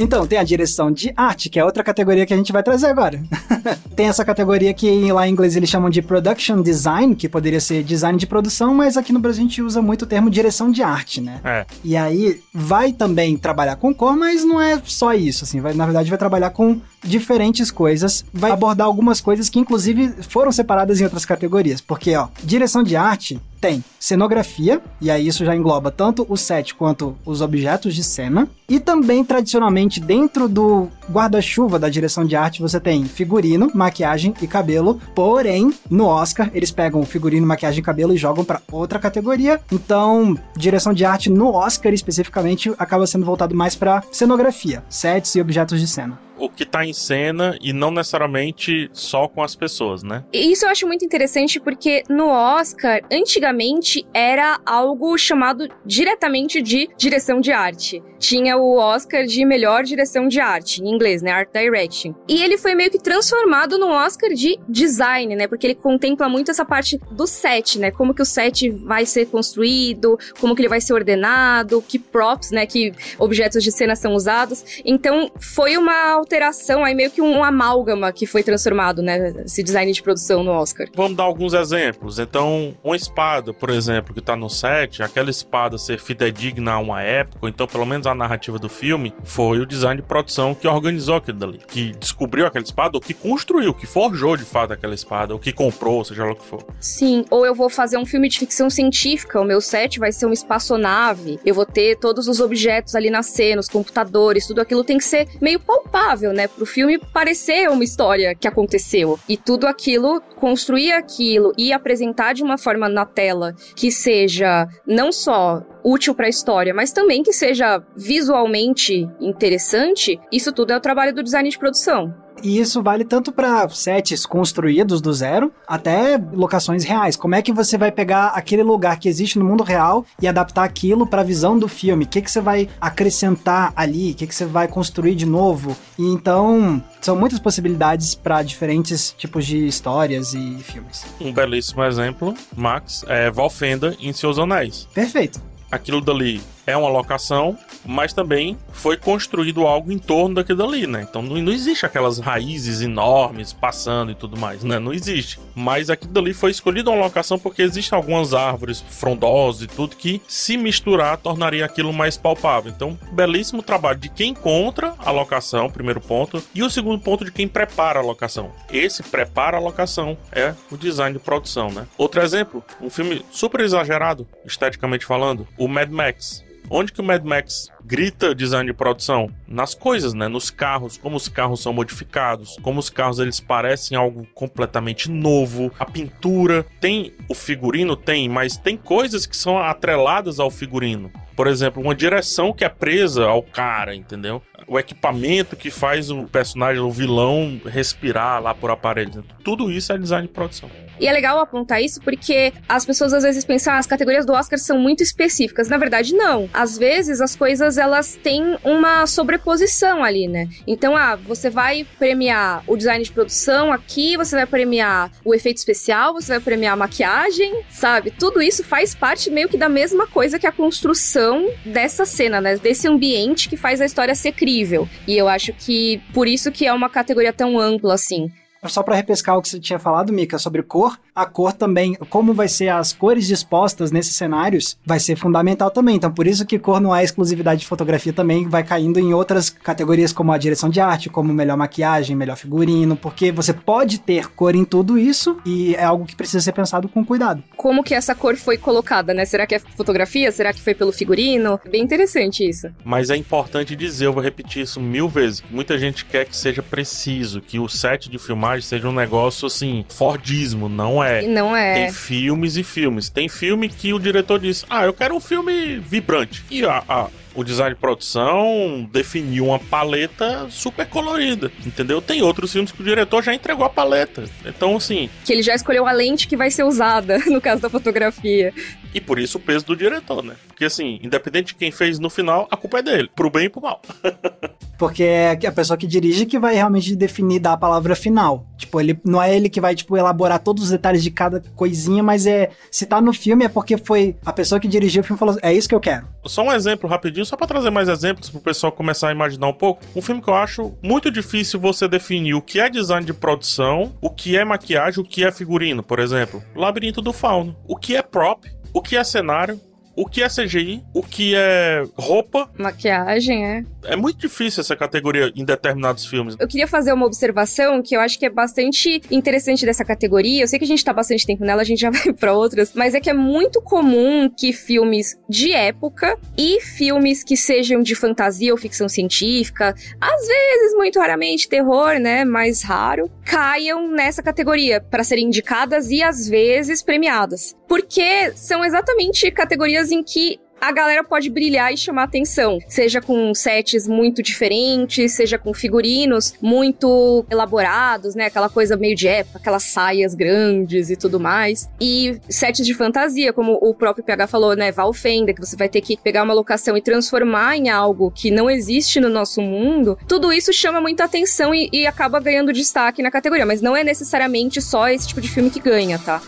Então, tem a direção de arte, que é outra categoria que a gente vai trazer agora. tem essa categoria que lá em inglês eles chamam de production design, que poderia ser design de produção, mas aqui no Brasil a gente usa muito o termo direção de arte, né? É. E aí vai também trabalhar com cor, mas não é só isso, assim, vai, na verdade vai trabalhar com diferentes coisas, vai abordar algumas coisas que inclusive foram separadas em outras categorias, porque ó, direção de arte tem cenografia, e aí isso já engloba tanto o set quanto os objetos de cena, e também tradicionalmente dentro do guarda-chuva da direção de arte você tem figurino, maquiagem e cabelo, porém no Oscar eles pegam figurino, maquiagem e cabelo e jogam para outra categoria. Então, direção de arte no Oscar especificamente acaba sendo voltado mais para cenografia, sets e objetos de cena o que tá em cena e não necessariamente só com as pessoas, né? Isso eu acho muito interessante porque no Oscar, antigamente era algo chamado diretamente de direção de arte. Tinha o Oscar de melhor direção de arte, em inglês, né? Art Direction. E ele foi meio que transformado no Oscar de design, né? Porque ele contempla muito essa parte do set, né? Como que o set vai ser construído, como que ele vai ser ordenado, que props, né? Que objetos de cena são usados. Então, foi uma alteração, aí meio que um, amálgama que foi transformado, né? Esse design de produção no Oscar. Vamos dar alguns exemplos. Então, uma espada, por exemplo, que tá no set, aquela espada ser fidedigna a uma época, ou então pelo menos a narrativa do filme, foi o design de produção que organizou aquilo dali. Que descobriu aquela espada, ou que construiu, que forjou de fato aquela espada, ou que comprou, seja lá o que for. Sim, ou eu vou fazer um filme de ficção científica, o meu set vai ser uma espaçonave, eu vou ter todos os objetos ali na cena, os computadores, tudo aquilo tem que ser meio palpável né? Pro filme parecer uma história que aconteceu. E tudo aquilo, construir aquilo e apresentar de uma forma na tela que seja não só útil para a história, mas também que seja visualmente interessante, isso tudo é o trabalho do design de produção. E isso vale tanto para sets construídos do zero, até locações reais. Como é que você vai pegar aquele lugar que existe no mundo real e adaptar aquilo para a visão do filme? O que, que você vai acrescentar ali? O que, que você vai construir de novo? E então, são muitas possibilidades para diferentes tipos de histórias e filmes. Um belíssimo exemplo, Max, é Valfenda em Seus Anéis. Perfeito. Aquilo dali é uma locação, mas também foi construído algo em torno daquilo dali, né? Então não, não existe aquelas raízes enormes passando e tudo mais, né? Não existe. Mas aquilo dali foi escolhido uma locação porque existem algumas árvores frondosas e tudo que, se misturar, tornaria aquilo mais palpável. Então, belíssimo trabalho de quem encontra a locação, primeiro ponto, e o segundo ponto de quem prepara a locação. Esse prepara a locação é o design de produção, né? Outro exemplo, um filme super exagerado, esteticamente falando, o Mad Max. Onde que o Mad Max grita design de produção? Nas coisas, né? Nos carros, como os carros são modificados, como os carros eles parecem algo completamente novo. A pintura tem o figurino tem, mas tem coisas que são atreladas ao figurino. Por exemplo, uma direção que é presa ao cara, entendeu? O equipamento que faz o personagem, o vilão, respirar lá por aparelho. Tudo isso é design de produção. E é legal apontar isso porque as pessoas às vezes pensam, ah, as categorias do Oscar são muito específicas. Na verdade, não. Às vezes as coisas elas têm uma sobreposição ali, né? Então, ah, você vai premiar o design de produção aqui, você vai premiar o efeito especial, você vai premiar a maquiagem, sabe? Tudo isso faz parte meio que da mesma coisa que a construção dessa cena, né? Desse ambiente que faz a história ser crível. E eu acho que por isso que é uma categoria tão ampla assim. Só para repescar o que você tinha falado, Mika, sobre cor, a cor também, como vai ser as cores dispostas nesses cenários, vai ser fundamental também. Então, por isso que cor não é exclusividade de fotografia também, vai caindo em outras categorias como a direção de arte, como melhor maquiagem, melhor figurino, porque você pode ter cor em tudo isso e é algo que precisa ser pensado com cuidado. Como que essa cor foi colocada, né? Será que é fotografia? Será que foi pelo figurino? Bem interessante isso. Mas é importante dizer, eu vou repetir isso mil vezes, muita gente quer que seja preciso, que o set de filmagem seja um negócio assim, Fordismo. Não é. Não é. Tem filmes e filmes. Tem filme que o diretor diz: Ah, eu quero um filme vibrante. E a, a o design de produção definiu uma paleta super colorida, entendeu? Tem outros filmes que o diretor já entregou a paleta. Então, assim. Que ele já escolheu a lente que vai ser usada, no caso da fotografia. E por isso o peso do diretor, né? Porque, assim, independente de quem fez no final, a culpa é dele, pro bem e pro mal. Porque é a pessoa que dirige que vai realmente definir, dar a palavra final. Tipo, ele não é ele que vai, tipo, elaborar todos os detalhes de cada coisinha, mas é. Se tá no filme é porque foi a pessoa que dirigiu o filme falou: é isso que eu quero. Só um exemplo rapidinho, só para trazer mais exemplos pro pessoal começar a imaginar um pouco. Um filme que eu acho muito difícil você definir o que é design de produção, o que é maquiagem, o que é figurino, por exemplo. Labirinto do Fauno. O que é prop, o que é cenário, o que é CGI, o que é roupa. Maquiagem, é. É muito difícil essa categoria em determinados filmes. Eu queria fazer uma observação que eu acho que é bastante interessante dessa categoria. Eu sei que a gente tá bastante tempo nela, a gente já vai para outras, mas é que é muito comum que filmes de época e filmes que sejam de fantasia ou ficção científica, às vezes, muito raramente, terror, né, mais raro, caiam nessa categoria para serem indicadas e às vezes premiadas. Porque são exatamente categorias em que a galera pode brilhar e chamar atenção, seja com sets muito diferentes, seja com figurinos muito elaborados, né? Aquela coisa meio de época, aquelas saias grandes e tudo mais. E sets de fantasia, como o próprio PH falou, né? Valfenda, que você vai ter que pegar uma locação e transformar em algo que não existe no nosso mundo. Tudo isso chama muita atenção e, e acaba ganhando destaque na categoria, mas não é necessariamente só esse tipo de filme que ganha, tá?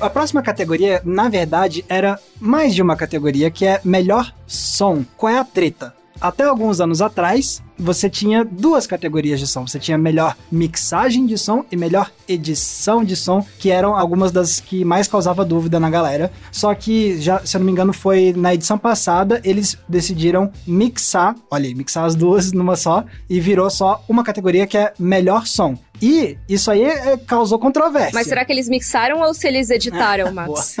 A próxima categoria, na verdade, era mais de uma categoria que é melhor som. Qual é a treta? Até alguns anos atrás, você tinha duas categorias de som. Você tinha melhor mixagem de som e melhor edição de som, que eram algumas das que mais causava dúvida na galera. Só que, já, se eu não me engano, foi na edição passada, eles decidiram mixar, olha aí, mixar as duas numa só, e virou só uma categoria que é melhor som. E isso aí é, causou controvérsia. Mas será que eles mixaram ou se eles editaram, Max?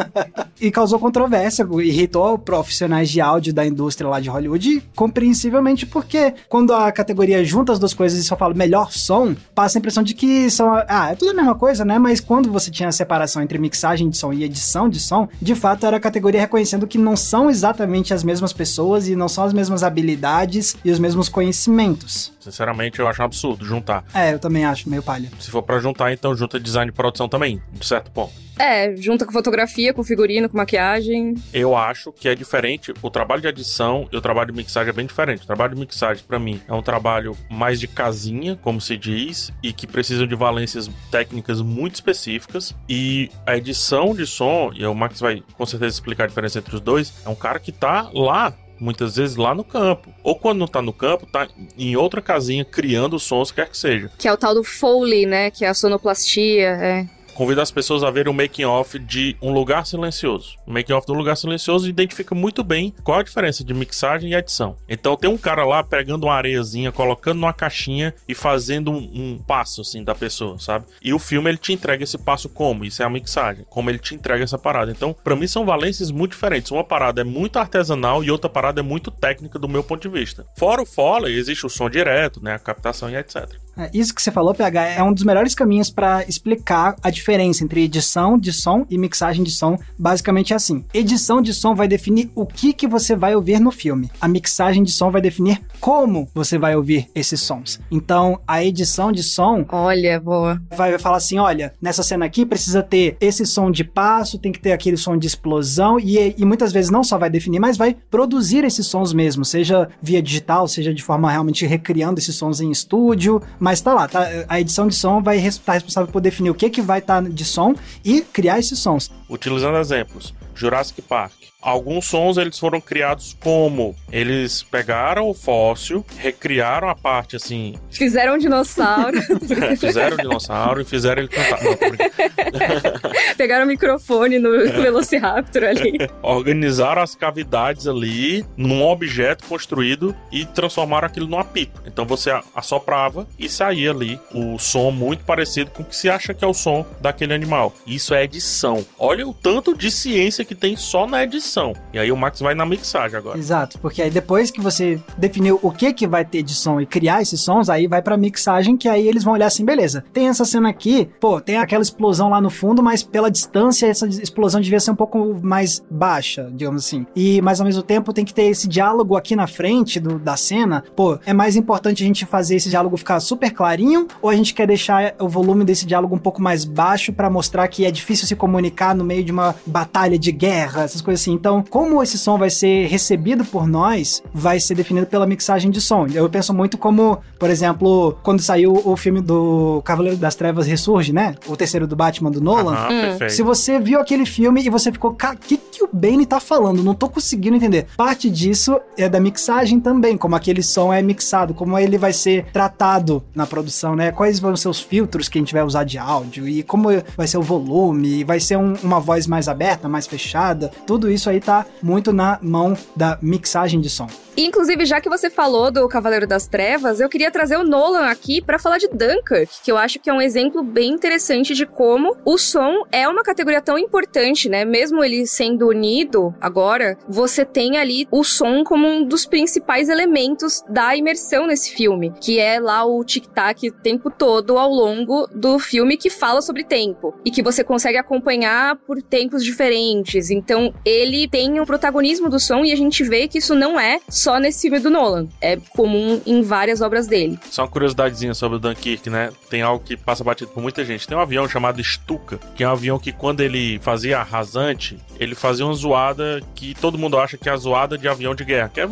e causou controvérsia, irritou profissionais de áudio da indústria lá de Hollywood, compreensivelmente porque quando a categoria junta as duas coisas e só fala melhor som, passa a impressão de que são. Ah, é tudo a mesma coisa, né? Mas quando você tinha a separação entre mixagem de som e edição de som, de fato era a categoria reconhecendo que não são exatamente as mesmas pessoas e não são as mesmas habilidades e os mesmos conhecimentos. Sinceramente, eu acho um absurdo juntar. É, eu também acho meio palha. Se for para juntar, então junta design e produção também, de certo ponto. É, junta com fotografia, com figurino, com maquiagem. Eu acho que é diferente. O trabalho de edição e o trabalho de mixagem é bem diferente. O trabalho de mixagem, para mim, é um trabalho mais de casinha, como se diz, e que precisa de valências técnicas muito específicas. E a edição de som, e o Max vai com certeza explicar a diferença entre os dois, é um cara que tá lá muitas vezes lá no campo. Ou quando não tá no campo, tá em outra casinha criando sons, quer que seja. Que é o tal do Foley, né? Que é a sonoplastia, é convido as pessoas a verem o making off de Um Lugar Silencioso. O making off do Lugar Silencioso identifica muito bem qual a diferença de mixagem e edição. Então tem um cara lá pegando uma areiazinha, colocando numa caixinha e fazendo um, um passo assim da pessoa, sabe? E o filme ele te entrega esse passo como? Isso é a mixagem. Como ele te entrega essa parada. Então, para mim são valências muito diferentes. Uma parada é muito artesanal e outra parada é muito técnica do meu ponto de vista. Fora o Foley, existe o som direto, né, a captação e etc. É, isso que você falou, PH, é um dos melhores caminhos para explicar a diferença entre edição de som e mixagem de som. Basicamente é assim: edição de som vai definir o que, que você vai ouvir no filme. A mixagem de som vai definir como você vai ouvir esses sons. Então, a edição de som. Olha, boa. Vai falar assim: olha, nessa cena aqui precisa ter esse som de passo, tem que ter aquele som de explosão, e, e muitas vezes não só vai definir, mas vai produzir esses sons mesmo, seja via digital, seja de forma realmente recriando esses sons em estúdio mas tá lá, tá, a edição de som vai estar tá responsável por definir o que, que vai estar tá de som e criar esses sons. Utilizando exemplos, Jurassic Park alguns sons eles foram criados como eles pegaram o fóssil, recriaram a parte assim. Fizeram um dinossauro. fizeram o dinossauro e fizeram ele cantar. Pegaram o microfone no Velociraptor ali. Organizaram as cavidades ali num objeto construído e transformaram aquilo num apito. Então você assoprava e saía ali o som muito parecido com o que se acha que é o som daquele animal. Isso é edição. Olha o tanto de ciência que tem só na edição E aí o Max vai na mixagem agora. Exato, porque aí depois que você definiu o que que vai ter de som e criar esses sons, aí vai pra mixagem, que aí eles vão olhar assim, beleza, tem essa cena aqui, pô, tem aquela explosão lá no fundo, mas pela distância essa explosão devia ser um pouco mais baixa, digamos assim. E, mas ao mesmo tempo tem que ter esse diálogo aqui na frente do, da cena, pô, é mais importante a gente fazer esse diálogo ficar super clarinho ou a gente quer deixar o volume desse diálogo um pouco mais baixo para mostrar que é difícil se comunicar no meio de uma batalha de guerra, essas coisas assim. Então, como esse som vai ser recebido por nós, vai ser definido pela mixagem de som. Eu penso muito como, por exemplo, quando saiu o filme do Cavaleiro das Trevas Ressurge, né? O terceiro do Batman do Nolan. Uhum, Se você viu aquele filme e você ficou, cara, o que, que o Bane tá falando? Não tô conseguindo entender. Parte disso é da mixagem também, como aquele som é mixado, como ele vai ser tratado na produção, né? Quais vão ser os filtros que a gente vai usar de áudio e como vai ser o volume, vai ser um, uma voz mais aberta, mais fechada. Tudo isso aí aí tá muito na mão da mixagem de som. Inclusive, já que você falou do Cavaleiro das Trevas, eu queria trazer o Nolan aqui para falar de Dunkirk, que eu acho que é um exemplo bem interessante de como o som é uma categoria tão importante, né? Mesmo ele sendo unido agora, você tem ali o som como um dos principais elementos da imersão nesse filme, que é lá o tic-tac o tempo todo ao longo do filme que fala sobre tempo e que você consegue acompanhar por tempos diferentes. Então, ele tem o protagonismo do som e a gente vê que isso não é só nesse filme do Nolan. É comum em várias obras dele. Só uma curiosidadezinha sobre o Dunkirk, né? Tem algo que passa batido por muita gente. Tem um avião chamado Stuka, que é um avião que quando ele fazia rasante, ele fazia uma zoada que todo mundo acha que é a zoada de avião de guerra, que é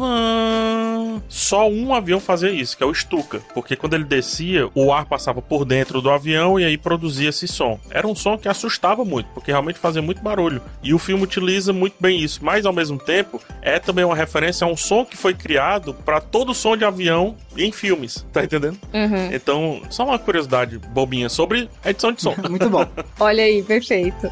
só um avião fazia isso, que é o Stuka, porque quando ele descia, o ar passava por dentro do avião e aí produzia esse som. Era um som que assustava muito, porque realmente fazia muito barulho. E o filme utiliza muito bem isso, mas ao mesmo tempo é também uma referência a um som que foi criado para todo som de avião em filmes, tá entendendo? Uhum. Então, só uma curiosidade bobinha sobre edição de som. Muito bom. Olha aí, perfeito.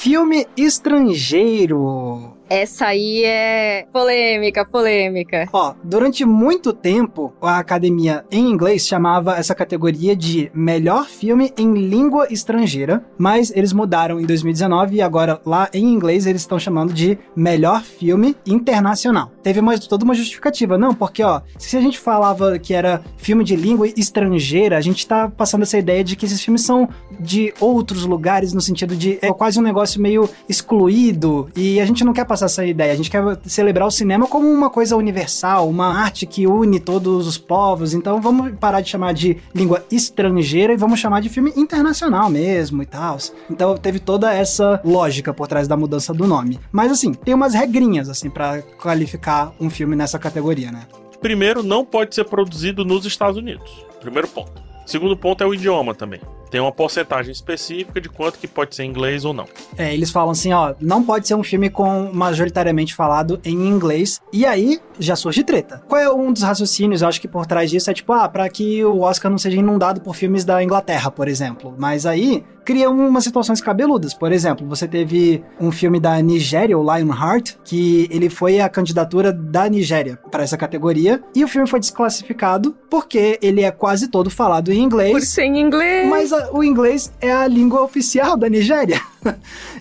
Filme estrangeiro. Essa aí é polêmica, polêmica. Ó, durante muito tempo, a academia em inglês chamava essa categoria de melhor filme em língua estrangeira, mas eles mudaram em 2019 e agora lá em inglês eles estão chamando de melhor filme internacional. Teve uma, toda uma justificativa, não, porque ó, se a gente falava que era filme de língua estrangeira, a gente tá passando essa ideia de que esses filmes são de outros lugares no sentido de é quase um negócio meio excluído e a gente não quer passar essa ideia, a gente quer celebrar o cinema como uma coisa universal, uma arte que une todos os povos, então vamos parar de chamar de língua estrangeira e vamos chamar de filme internacional mesmo e tal. Então teve toda essa lógica por trás da mudança do nome. Mas assim, tem umas regrinhas assim para qualificar um filme nessa categoria, né? Primeiro, não pode ser produzido nos Estados Unidos. Primeiro ponto. Segundo ponto é o idioma também. Tem uma porcentagem específica de quanto que pode ser em inglês ou não. É, eles falam assim, ó, não pode ser um filme com majoritariamente falado em inglês. E aí já surge treta. Qual é um dos raciocínios, eu acho que por trás disso é tipo, ah, para que o Oscar não seja inundado por filmes da Inglaterra, por exemplo. Mas aí cria umas situações cabeludas. Por exemplo, você teve um filme da Nigéria, o Lionheart, que ele foi a candidatura da Nigéria para essa categoria, e o filme foi desclassificado porque ele é quase todo falado em inglês. Por ser em inglês. Mas o inglês é a língua oficial da Nigéria.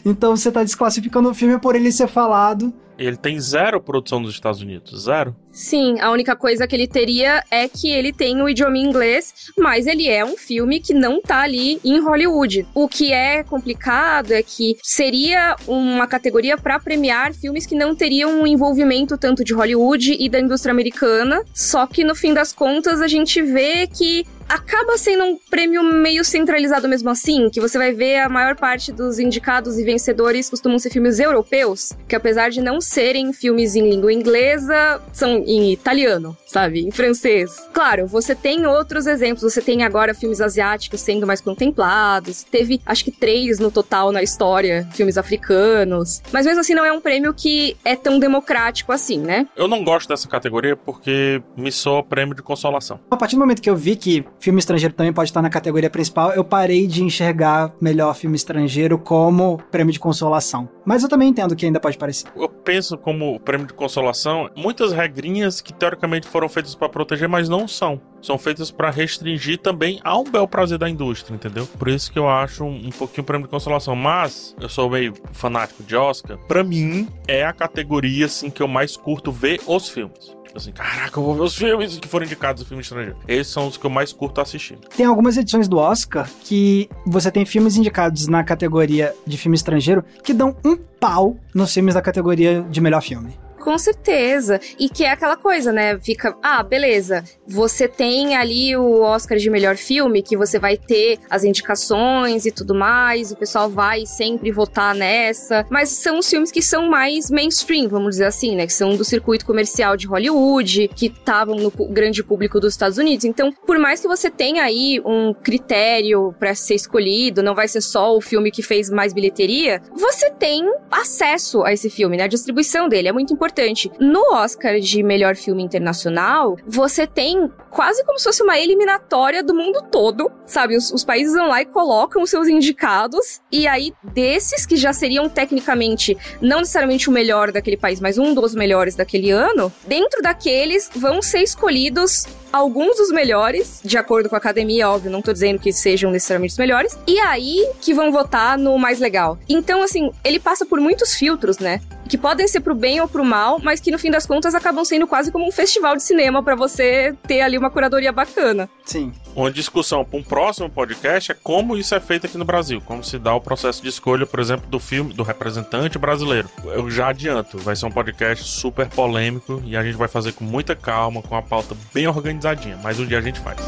então você está desclassificando o filme por ele ser falado ele tem zero produção nos Estados Unidos, zero. Sim, a única coisa que ele teria é que ele tem o idioma inglês, mas ele é um filme que não tá ali em Hollywood. O que é complicado é que seria uma categoria para premiar filmes que não teriam um envolvimento tanto de Hollywood e da indústria americana, só que no fim das contas a gente vê que acaba sendo um prêmio meio centralizado mesmo assim, que você vai ver a maior parte dos indicados e vencedores costumam ser filmes europeus, que apesar de não serem filmes em língua inglesa, são em italiano, sabe? Em francês. Claro, você tem outros exemplos, você tem agora filmes asiáticos sendo mais contemplados, teve acho que três no total na história, filmes africanos, mas mesmo assim não é um prêmio que é tão democrático assim, né? Eu não gosto dessa categoria porque me soa prêmio de consolação. A partir do momento que eu vi que filme estrangeiro também pode estar na categoria principal, eu parei de enxergar melhor filme estrangeiro como prêmio de consolação. Mas eu também entendo que ainda pode parecer. Eu penso como prêmio de consolação muitas regrinhas que teoricamente foram feitas para proteger, mas não são. São feitas para restringir também ao bel prazer da indústria, entendeu? Por isso que eu acho um, pouquinho prêmio de consolação. Mas eu sou meio fanático de Oscar. Para mim é a categoria assim que eu mais curto ver os filmes. Assim, caraca, eu vou ver os filmes que foram indicados do filme estrangeiro. Esses são os que eu mais curto assistir. Tem algumas edições do Oscar que você tem filmes indicados na categoria de filme estrangeiro que dão um pau nos filmes da categoria de melhor filme. Com certeza. E que é aquela coisa, né? Fica, ah, beleza. Você tem ali o Oscar de melhor filme, que você vai ter as indicações e tudo mais, o pessoal vai sempre votar nessa. Mas são os filmes que são mais mainstream, vamos dizer assim, né? Que são do circuito comercial de Hollywood, que estavam no grande público dos Estados Unidos. Então, por mais que você tenha aí um critério para ser escolhido, não vai ser só o filme que fez mais bilheteria, você tem acesso a esse filme, né? A distribuição dele é muito importante importante. No Oscar de melhor filme internacional, você tem quase como se fosse uma eliminatória do mundo todo, sabe? Os, os países vão lá e colocam os seus indicados, e aí desses que já seriam tecnicamente não necessariamente o melhor daquele país, mas um dos melhores daquele ano, dentro daqueles vão ser escolhidos alguns dos melhores, de acordo com a academia, óbvio, não tô dizendo que sejam necessariamente os melhores, e aí que vão votar no mais legal. Então, assim, ele passa por muitos filtros, né? Que podem ser pro bem ou pro mal, mas que no fim das contas acabam sendo quase como um festival de cinema para você ter ali uma curadoria bacana. Sim. Uma discussão para um próximo podcast é como isso é feito aqui no Brasil, como se dá o processo de escolha, por exemplo, do filme, do representante brasileiro. Eu já adianto, vai ser um podcast super polêmico e a gente vai fazer com muita calma, com a pauta bem organizadinha, mas um dia a gente faz.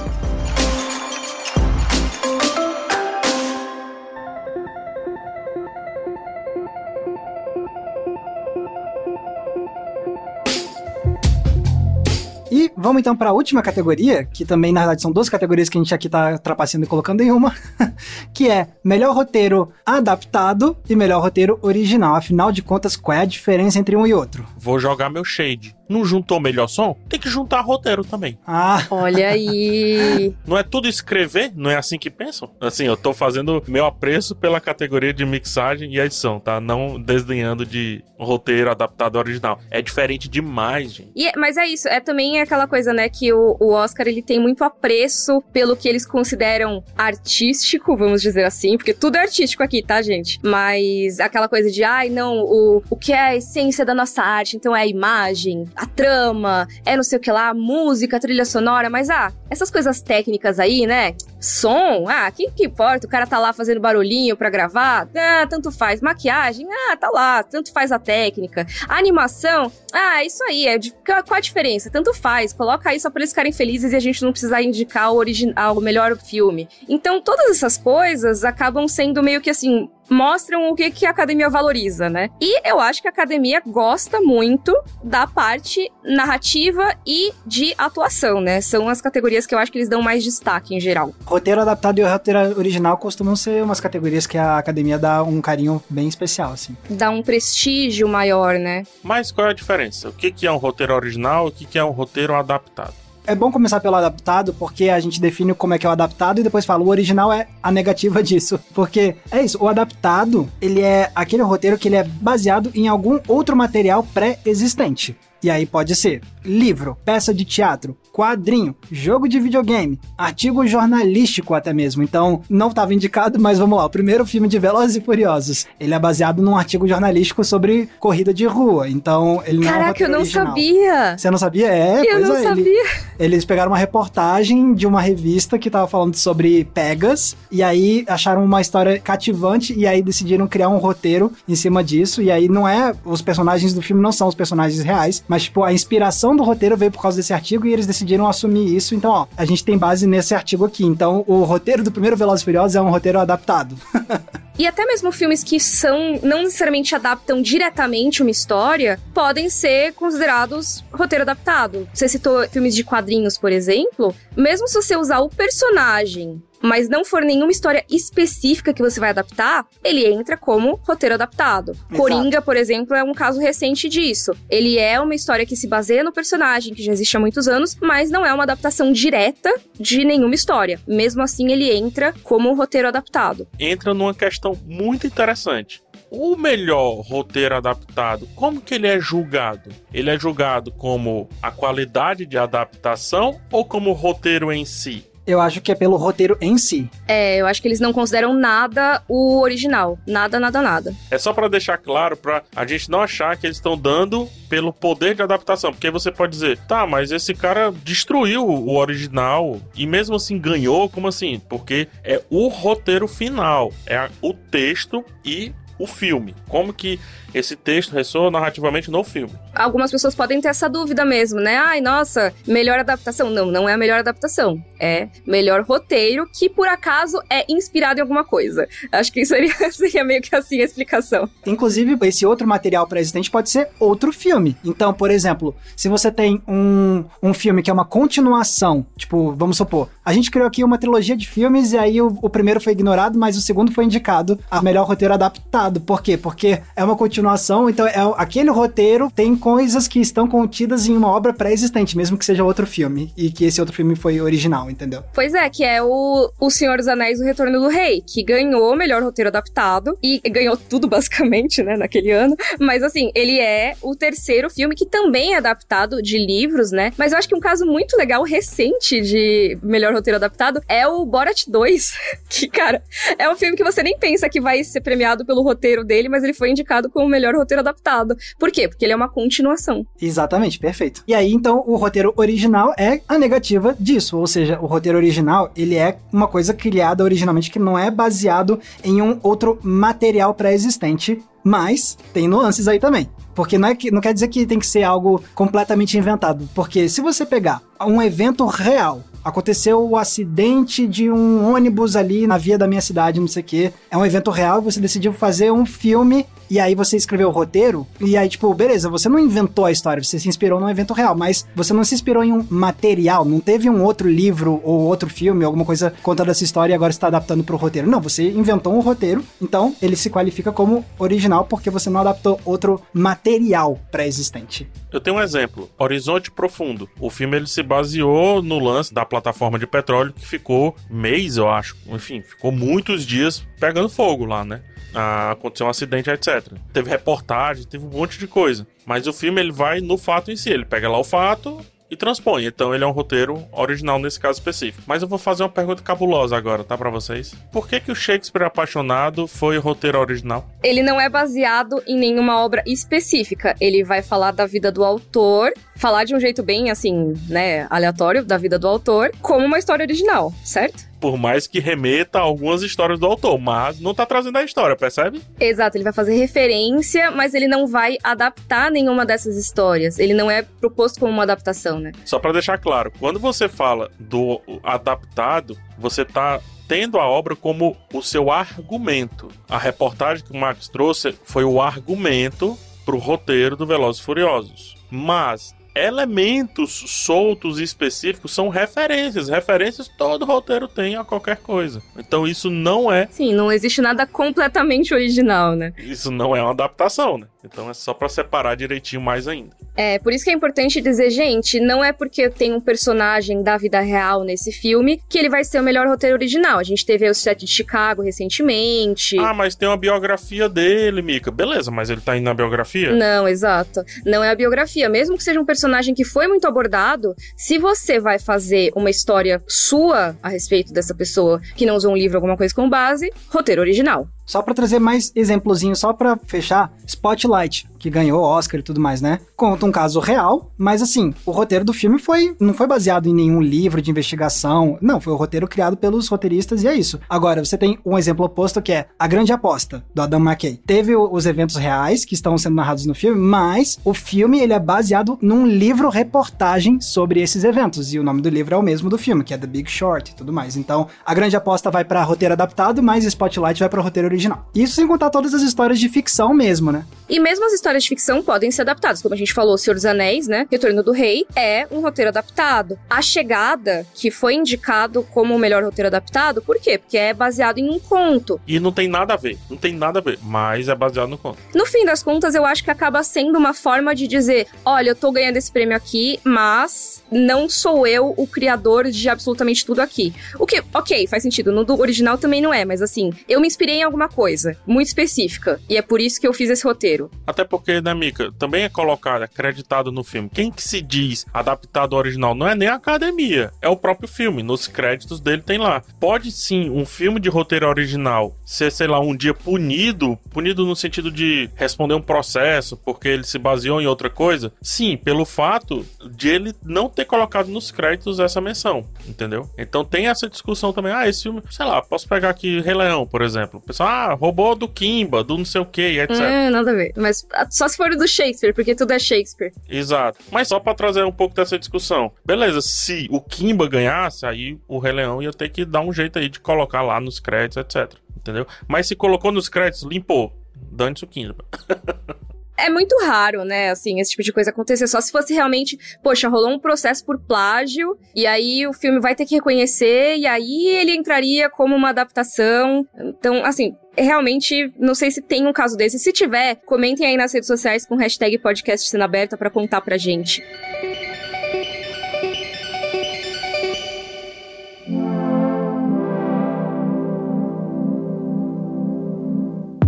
Vamos então para a última categoria, que também na verdade são duas categorias que a gente aqui tá trapaceando e colocando em uma, que é melhor roteiro adaptado e melhor roteiro original. Afinal de contas, qual é a diferença entre um e outro? Vou jogar meu shade. Não juntou melhor som? Tem que juntar roteiro também. Ah, Olha aí. Não é tudo escrever? Não é assim que pensam? Assim, eu tô fazendo meu apreço pela categoria de mixagem e edição, tá? Não desdenhando de roteiro adaptado ao original. É diferente demais, gente. E é- mas é isso, é também aquela coisa, né, que o, o Oscar ele tem muito apreço pelo que eles consideram artístico, vamos dizer assim, porque tudo é artístico aqui, tá, gente? Mas aquela coisa de, ai, não, o, o que é a essência da nossa arte, então é a imagem, a trama, é não sei o que lá, música, trilha sonora, mas ah, essas coisas técnicas aí, né? Som, ah, que que importa? O cara tá lá fazendo barulhinho pra gravar, ah, tanto faz. Maquiagem, ah, tá lá, tanto faz a técnica. A animação, ah, isso aí, é de, qual qual a diferença? Tanto faz, coloca aí só pra eles ficarem felizes e a gente não precisar indicar o original, o melhor filme. Então, todas essas coisas acabam sendo meio que assim, mostram o que, que a academia valoriza, né? E eu acho que a academia gosta muito da parte narrativa e de atuação, né? São as categorias que eu acho que eles dão mais destaque em geral. Roteiro adaptado e roteiro original costumam ser umas categorias que a academia dá um carinho bem especial, assim. Dá um prestígio maior, né? Mas qual é a diferença? O que que é um roteiro original e o que que é um roteiro adaptado? É bom começar pelo adaptado, porque a gente define como é que é o adaptado e depois fala, o original é a negativa disso. Porque é isso, o adaptado, ele é aquele roteiro que ele é baseado em algum outro material pré-existente. E aí pode ser livro, peça de teatro, quadrinho, jogo de videogame, artigo jornalístico até mesmo. Então, não estava indicado, mas vamos lá. O primeiro filme de Velozes e Furiosos, ele é baseado num artigo jornalístico sobre corrida de rua. Então, ele não é um Caraca, eu roteiro não original. sabia! Você não sabia? É, eu não é. ele- sabia. eles pegaram uma reportagem de uma revista que tava falando sobre Pegas, e aí acharam uma história cativante, e aí decidiram criar um roteiro em cima disso, e aí não é. Os personagens do filme não são os personagens reais, mas, tipo, a inspiração do roteiro veio por causa desse artigo e eles decidiram assumir isso. Então, ó, a gente tem base nesse artigo aqui. Então, o roteiro do primeiro Velozes e Furiosos é um roteiro adaptado. E até mesmo filmes que são não necessariamente adaptam diretamente uma história, podem ser considerados roteiro adaptado. Você citou filmes de quadrinhos, por exemplo, mesmo se você usar o personagem mas não for nenhuma história específica que você vai adaptar, ele entra como roteiro adaptado. Coringa, por exemplo, é um caso recente disso. Ele é uma história que se baseia no personagem, que já existe há muitos anos, mas não é uma adaptação direta de nenhuma história. Mesmo assim, ele entra como um roteiro adaptado. Entra numa questão muito interessante. O melhor roteiro adaptado, como que ele é julgado? Ele é julgado como a qualidade de adaptação ou como o roteiro em si? Eu acho que é pelo roteiro em si. É, eu acho que eles não consideram nada o original. Nada, nada, nada. É só pra deixar claro pra a gente não achar que eles estão dando pelo poder de adaptação, porque aí você pode dizer, tá, mas esse cara destruiu o original e mesmo assim ganhou, como assim? Porque é o roteiro final, é o texto e o filme. Como que esse texto ressoa narrativamente no filme? Algumas pessoas podem ter essa dúvida mesmo, né? Ai, nossa, melhor adaptação. Não, não é a melhor adaptação. É melhor roteiro que, por acaso, é inspirado em alguma coisa. Acho que seria, seria meio que assim a explicação. Inclusive, esse outro material pré-existente pode ser outro filme. Então, por exemplo, se você tem um, um filme que é uma continuação, tipo, vamos supor, a gente criou aqui uma trilogia de filmes e aí o, o primeiro foi ignorado, mas o segundo foi indicado a melhor roteiro adaptado. Por quê? Porque é uma continuação, então é, aquele roteiro tem coisas que estão contidas em uma obra pré-existente, mesmo que seja outro filme, e que esse outro filme foi original, entendeu? Pois é, que é o, o Senhor dos Anéis, O Retorno do Rei, que ganhou o melhor roteiro adaptado e ganhou tudo basicamente, né, naquele ano. Mas assim, ele é o terceiro filme que também é adaptado de livros, né? Mas eu acho que um caso muito legal, recente de melhor roteiro adaptado é o Borat 2, que, cara, é um filme que você nem pensa que vai ser premiado pelo roteiro dele, mas ele foi indicado como o melhor roteiro adaptado. Por quê? Porque ele é uma continuação. Exatamente, perfeito. E aí, então, o roteiro original é a negativa disso, ou seja, o roteiro original, ele é uma coisa criada originalmente que não é baseado em um outro material pré-existente, mas tem nuances aí também. Porque não, é que, não quer dizer que tem que ser algo completamente inventado. Porque se você pegar um evento real, aconteceu o acidente de um ônibus ali na via da minha cidade, não sei o quê, é um evento real, você decidiu fazer um filme e aí você escreveu o roteiro, e aí, tipo, beleza, você não inventou a história, você se inspirou num evento real, mas você não se inspirou em um material, não teve um outro livro ou outro filme, alguma coisa contando essa história e agora está adaptando pro roteiro. Não, você inventou um roteiro, então ele se qualifica como original porque você não adaptou outro material pré-existente. Eu tenho um exemplo, Horizonte Profundo. O filme ele se baseou no lance da plataforma de petróleo que ficou mês, eu acho. Enfim, ficou muitos dias pegando fogo lá, né? Ah, aconteceu um acidente, etc. Teve reportagem, teve um monte de coisa. Mas o filme ele vai no fato em si. Ele pega lá o fato, e transpõe. Então ele é um roteiro original nesse caso específico. Mas eu vou fazer uma pergunta cabulosa agora, tá para vocês? Por que que o Shakespeare apaixonado foi o roteiro original? Ele não é baseado em nenhuma obra específica. Ele vai falar da vida do autor, falar de um jeito bem assim, né, aleatório da vida do autor, como uma história original, certo? por mais que remeta a algumas histórias do autor, mas não tá trazendo a história, percebe? Exato, ele vai fazer referência, mas ele não vai adaptar nenhuma dessas histórias. Ele não é proposto como uma adaptação, né? Só para deixar claro, quando você fala do adaptado, você tá tendo a obra como o seu argumento. A reportagem que o Max trouxe foi o argumento pro roteiro do Velozes e Furiosos. Mas elementos soltos e específicos são referências. Referências todo roteiro tem a qualquer coisa. Então isso não é. Sim, não existe nada completamente original, né? Isso não é uma adaptação, né? Então é só para separar direitinho mais ainda. É, por isso que é importante dizer, gente, não é porque tem um personagem da vida real nesse filme que ele vai ser o melhor roteiro original. A gente teve o set de Chicago recentemente. Ah, mas tem uma biografia dele, Mika. Beleza, mas ele tá indo na biografia? Não, exato. Não é a biografia. Mesmo que seja um personagem que foi muito abordado, se você vai fazer uma história sua a respeito dessa pessoa que não usou um livro, alguma coisa com base, roteiro original. Só para trazer mais exemplozinhos, só para fechar, Spotlight, que ganhou Oscar e tudo mais, né? Conta um caso real, mas assim, o roteiro do filme foi não foi baseado em nenhum livro de investigação, não, foi o roteiro criado pelos roteiristas e é isso. Agora, você tem um exemplo oposto que é A Grande Aposta, do Adam McKay. Teve os eventos reais que estão sendo narrados no filme, mas o filme ele é baseado num livro reportagem sobre esses eventos, e o nome do livro é o mesmo do filme, que é The Big Short e tudo mais. Então, A Grande Aposta vai para roteiro adaptado, mas Spotlight vai para roteiro original original. Isso sem contar todas as histórias de ficção mesmo, né? E mesmo as histórias de ficção podem ser adaptadas. Como a gente falou, Senhor dos Anéis, né? Retorno do Rei é um roteiro adaptado. A Chegada, que foi indicado como o melhor roteiro adaptado, por quê? Porque é baseado em um conto. E não tem nada a ver. Não tem nada a ver. Mas é baseado no conto. No fim das contas, eu acho que acaba sendo uma forma de dizer: olha, eu tô ganhando esse prêmio aqui, mas não sou eu o criador de absolutamente tudo aqui. O que, ok, faz sentido. No do original também não é, mas assim, eu me inspirei em alguma coisa muito específica. E é por isso que eu fiz esse roteiro. Até porque, né, Mika, também é colocado, acreditado no filme. Quem que se diz adaptado ao original não é nem a academia, é o próprio filme. Nos créditos dele tem lá. Pode sim um filme de roteiro original ser, sei lá, um dia punido, punido no sentido de responder um processo porque ele se baseou em outra coisa. Sim, pelo fato de ele não ter colocado nos créditos essa menção, entendeu? Então tem essa discussão também. Ah, esse filme, sei lá, posso pegar aqui Rei Leão, por exemplo. O pessoal, ah, roubou do Kimba, do não sei o que, etc. É, nada a ver. Mas só se for do Shakespeare, porque tudo é Shakespeare. Exato. Mas só para trazer um pouco dessa discussão. Beleza, se o Kimba ganhasse, aí o Rei Leão ia ter que dar um jeito aí de colocar lá nos créditos, etc. Entendeu? Mas se colocou nos créditos, limpou. Dane-se o Kimba. é muito raro, né, assim, esse tipo de coisa acontecer. Só se fosse realmente, poxa, rolou um processo por plágio, e aí o filme vai ter que reconhecer, e aí ele entraria como uma adaptação. Então, assim, realmente, não sei se tem um caso desse. Se tiver, comentem aí nas redes sociais com hashtag podcast sendo aberta para contar pra gente.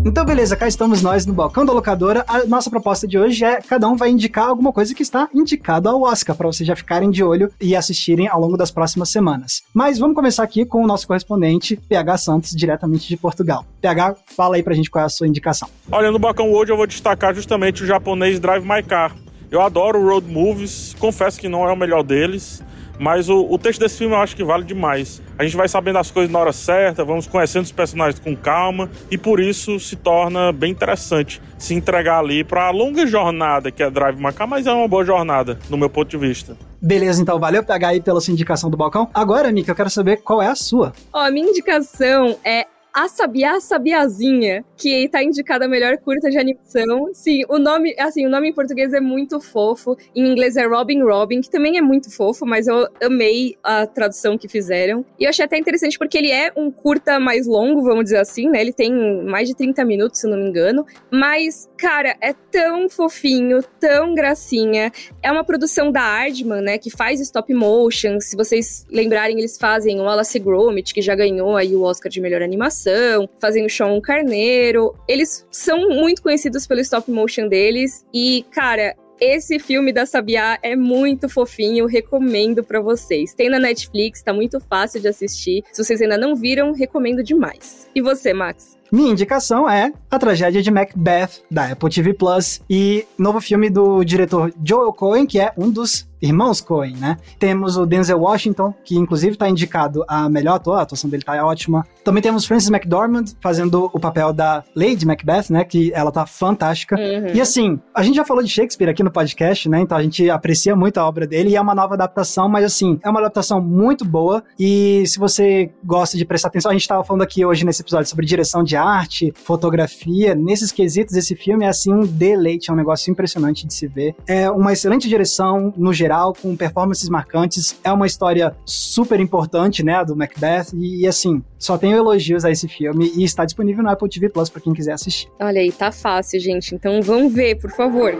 Então, beleza, cá estamos nós no balcão da locadora. A nossa proposta de hoje é cada um vai indicar alguma coisa que está indicado ao Oscar, para vocês já ficarem de olho e assistirem ao longo das próximas semanas. Mas vamos começar aqui com o nosso correspondente, PH Santos, diretamente de Portugal. PH, fala aí pra gente qual é a sua indicação. Olha, no balcão hoje eu vou destacar justamente o japonês Drive My Car. Eu adoro road movies, confesso que não é o melhor deles, mas o, o texto desse filme eu acho que vale demais. A gente vai sabendo as coisas na hora certa, vamos conhecendo os personagens com calma e por isso se torna bem interessante se entregar ali para a longa jornada que é Drive Macar, mas é uma boa jornada, no meu ponto de vista. Beleza, então valeu PH aí pela sua indicação do balcão. Agora, Mika, eu quero saber qual é a sua. Ó, a minha indicação é A Sabiá Sabiazinha, que tá indicada a melhor curta de animação. Sim, o nome, assim, o nome em português é muito fofo. Em inglês é Robin Robin, que também é muito fofo, mas eu amei a tradução que fizeram. E eu achei até interessante porque ele é um curta mais longo, vamos dizer assim, né? Ele tem mais de 30 minutos, se não me engano. Mas, cara, é tão fofinho, tão gracinha. É uma produção da Aardman, né? Que faz stop motion. Se vocês lembrarem, eles fazem o Wallace Gromit, que já ganhou aí o Oscar de melhor animação. Fazem o Sean Carneiro. Eles são muito conhecidos pelo stop motion deles. E, cara, esse filme da Sabiá é muito fofinho, recomendo para vocês. Tem na Netflix, tá muito fácil de assistir. Se vocês ainda não viram, recomendo demais. E você, Max? Minha indicação é A Tragédia de Macbeth, da Apple TV Plus, e novo filme do diretor Joel Cohen, que é um dos irmãos Coen, né? Temos o Denzel Washington, que inclusive está indicado a melhor ator, a atuação dele tá ótima. Também temos Frances McDormand fazendo o papel da Lady Macbeth, né? Que ela tá fantástica. Uhum. E assim, a gente já falou de Shakespeare aqui no podcast, né? Então a gente aprecia muito a obra dele e é uma nova adaptação, mas assim, é uma adaptação muito boa. E se você gosta de prestar atenção, a gente tava falando aqui hoje nesse episódio sobre direção de arte, fotografia. Nesses quesitos, esse filme é assim um deleite, é um negócio impressionante de se ver. É uma excelente direção no geral com performances marcantes. É uma história super importante, né, do Macbeth. E, assim, só tenho elogios a esse filme e está disponível no Apple TV Plus para quem quiser assistir. Olha aí, tá fácil, gente. Então vão ver, por favor.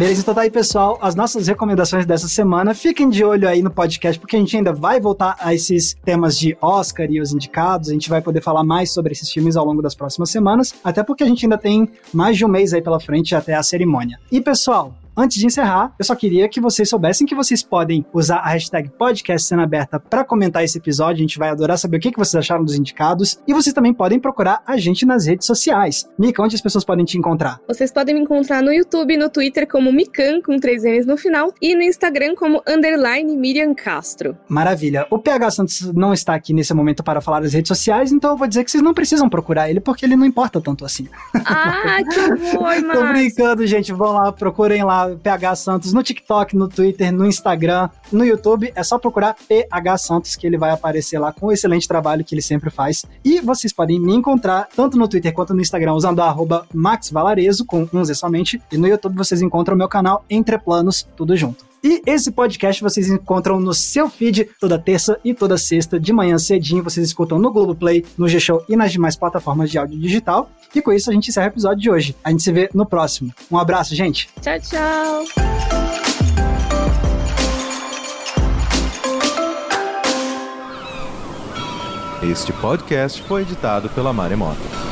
Beleza, então tá aí, pessoal, as nossas recomendações dessa semana. Fiquem de olho aí no podcast, porque a gente ainda vai voltar a esses temas de Oscar e os indicados. A gente vai poder falar mais sobre esses filmes ao longo das próximas semanas, até porque a gente ainda tem mais de um mês aí pela frente até a cerimônia. E, pessoal, Antes de encerrar, eu só queria que vocês soubessem que vocês podem usar a hashtag podcast cena aberta para comentar esse episódio. A gente vai adorar saber o que vocês acharam dos indicados. E vocês também podem procurar a gente nas redes sociais. Mika, onde as pessoas podem te encontrar? Vocês podem me encontrar no YouTube no Twitter como Mikan, com três N's no final, e no Instagram como underline Miriam Castro. Maravilha. O PH Santos não está aqui nesse momento para falar das redes sociais, então eu vou dizer que vocês não precisam procurar ele, porque ele não importa tanto assim. Ah, que horror, mano. Tô brincando, gente. Vão lá, procurem lá PH Santos no TikTok, no Twitter, no Instagram, no YouTube. É só procurar PH Santos que ele vai aparecer lá com o excelente trabalho que ele sempre faz. E vocês podem me encontrar tanto no Twitter quanto no Instagram usando a MaxValarezo, com um Z somente. E no YouTube vocês encontram o meu canal Entre Planos, tudo junto. E esse podcast vocês encontram no seu feed toda terça e toda sexta, de manhã cedinho. Vocês escutam no Globoplay, no G-Show e nas demais plataformas de áudio digital. E com isso a gente encerra o episódio de hoje. A gente se vê no próximo. Um abraço, gente. Tchau, tchau. Este podcast foi editado pela Maremoto.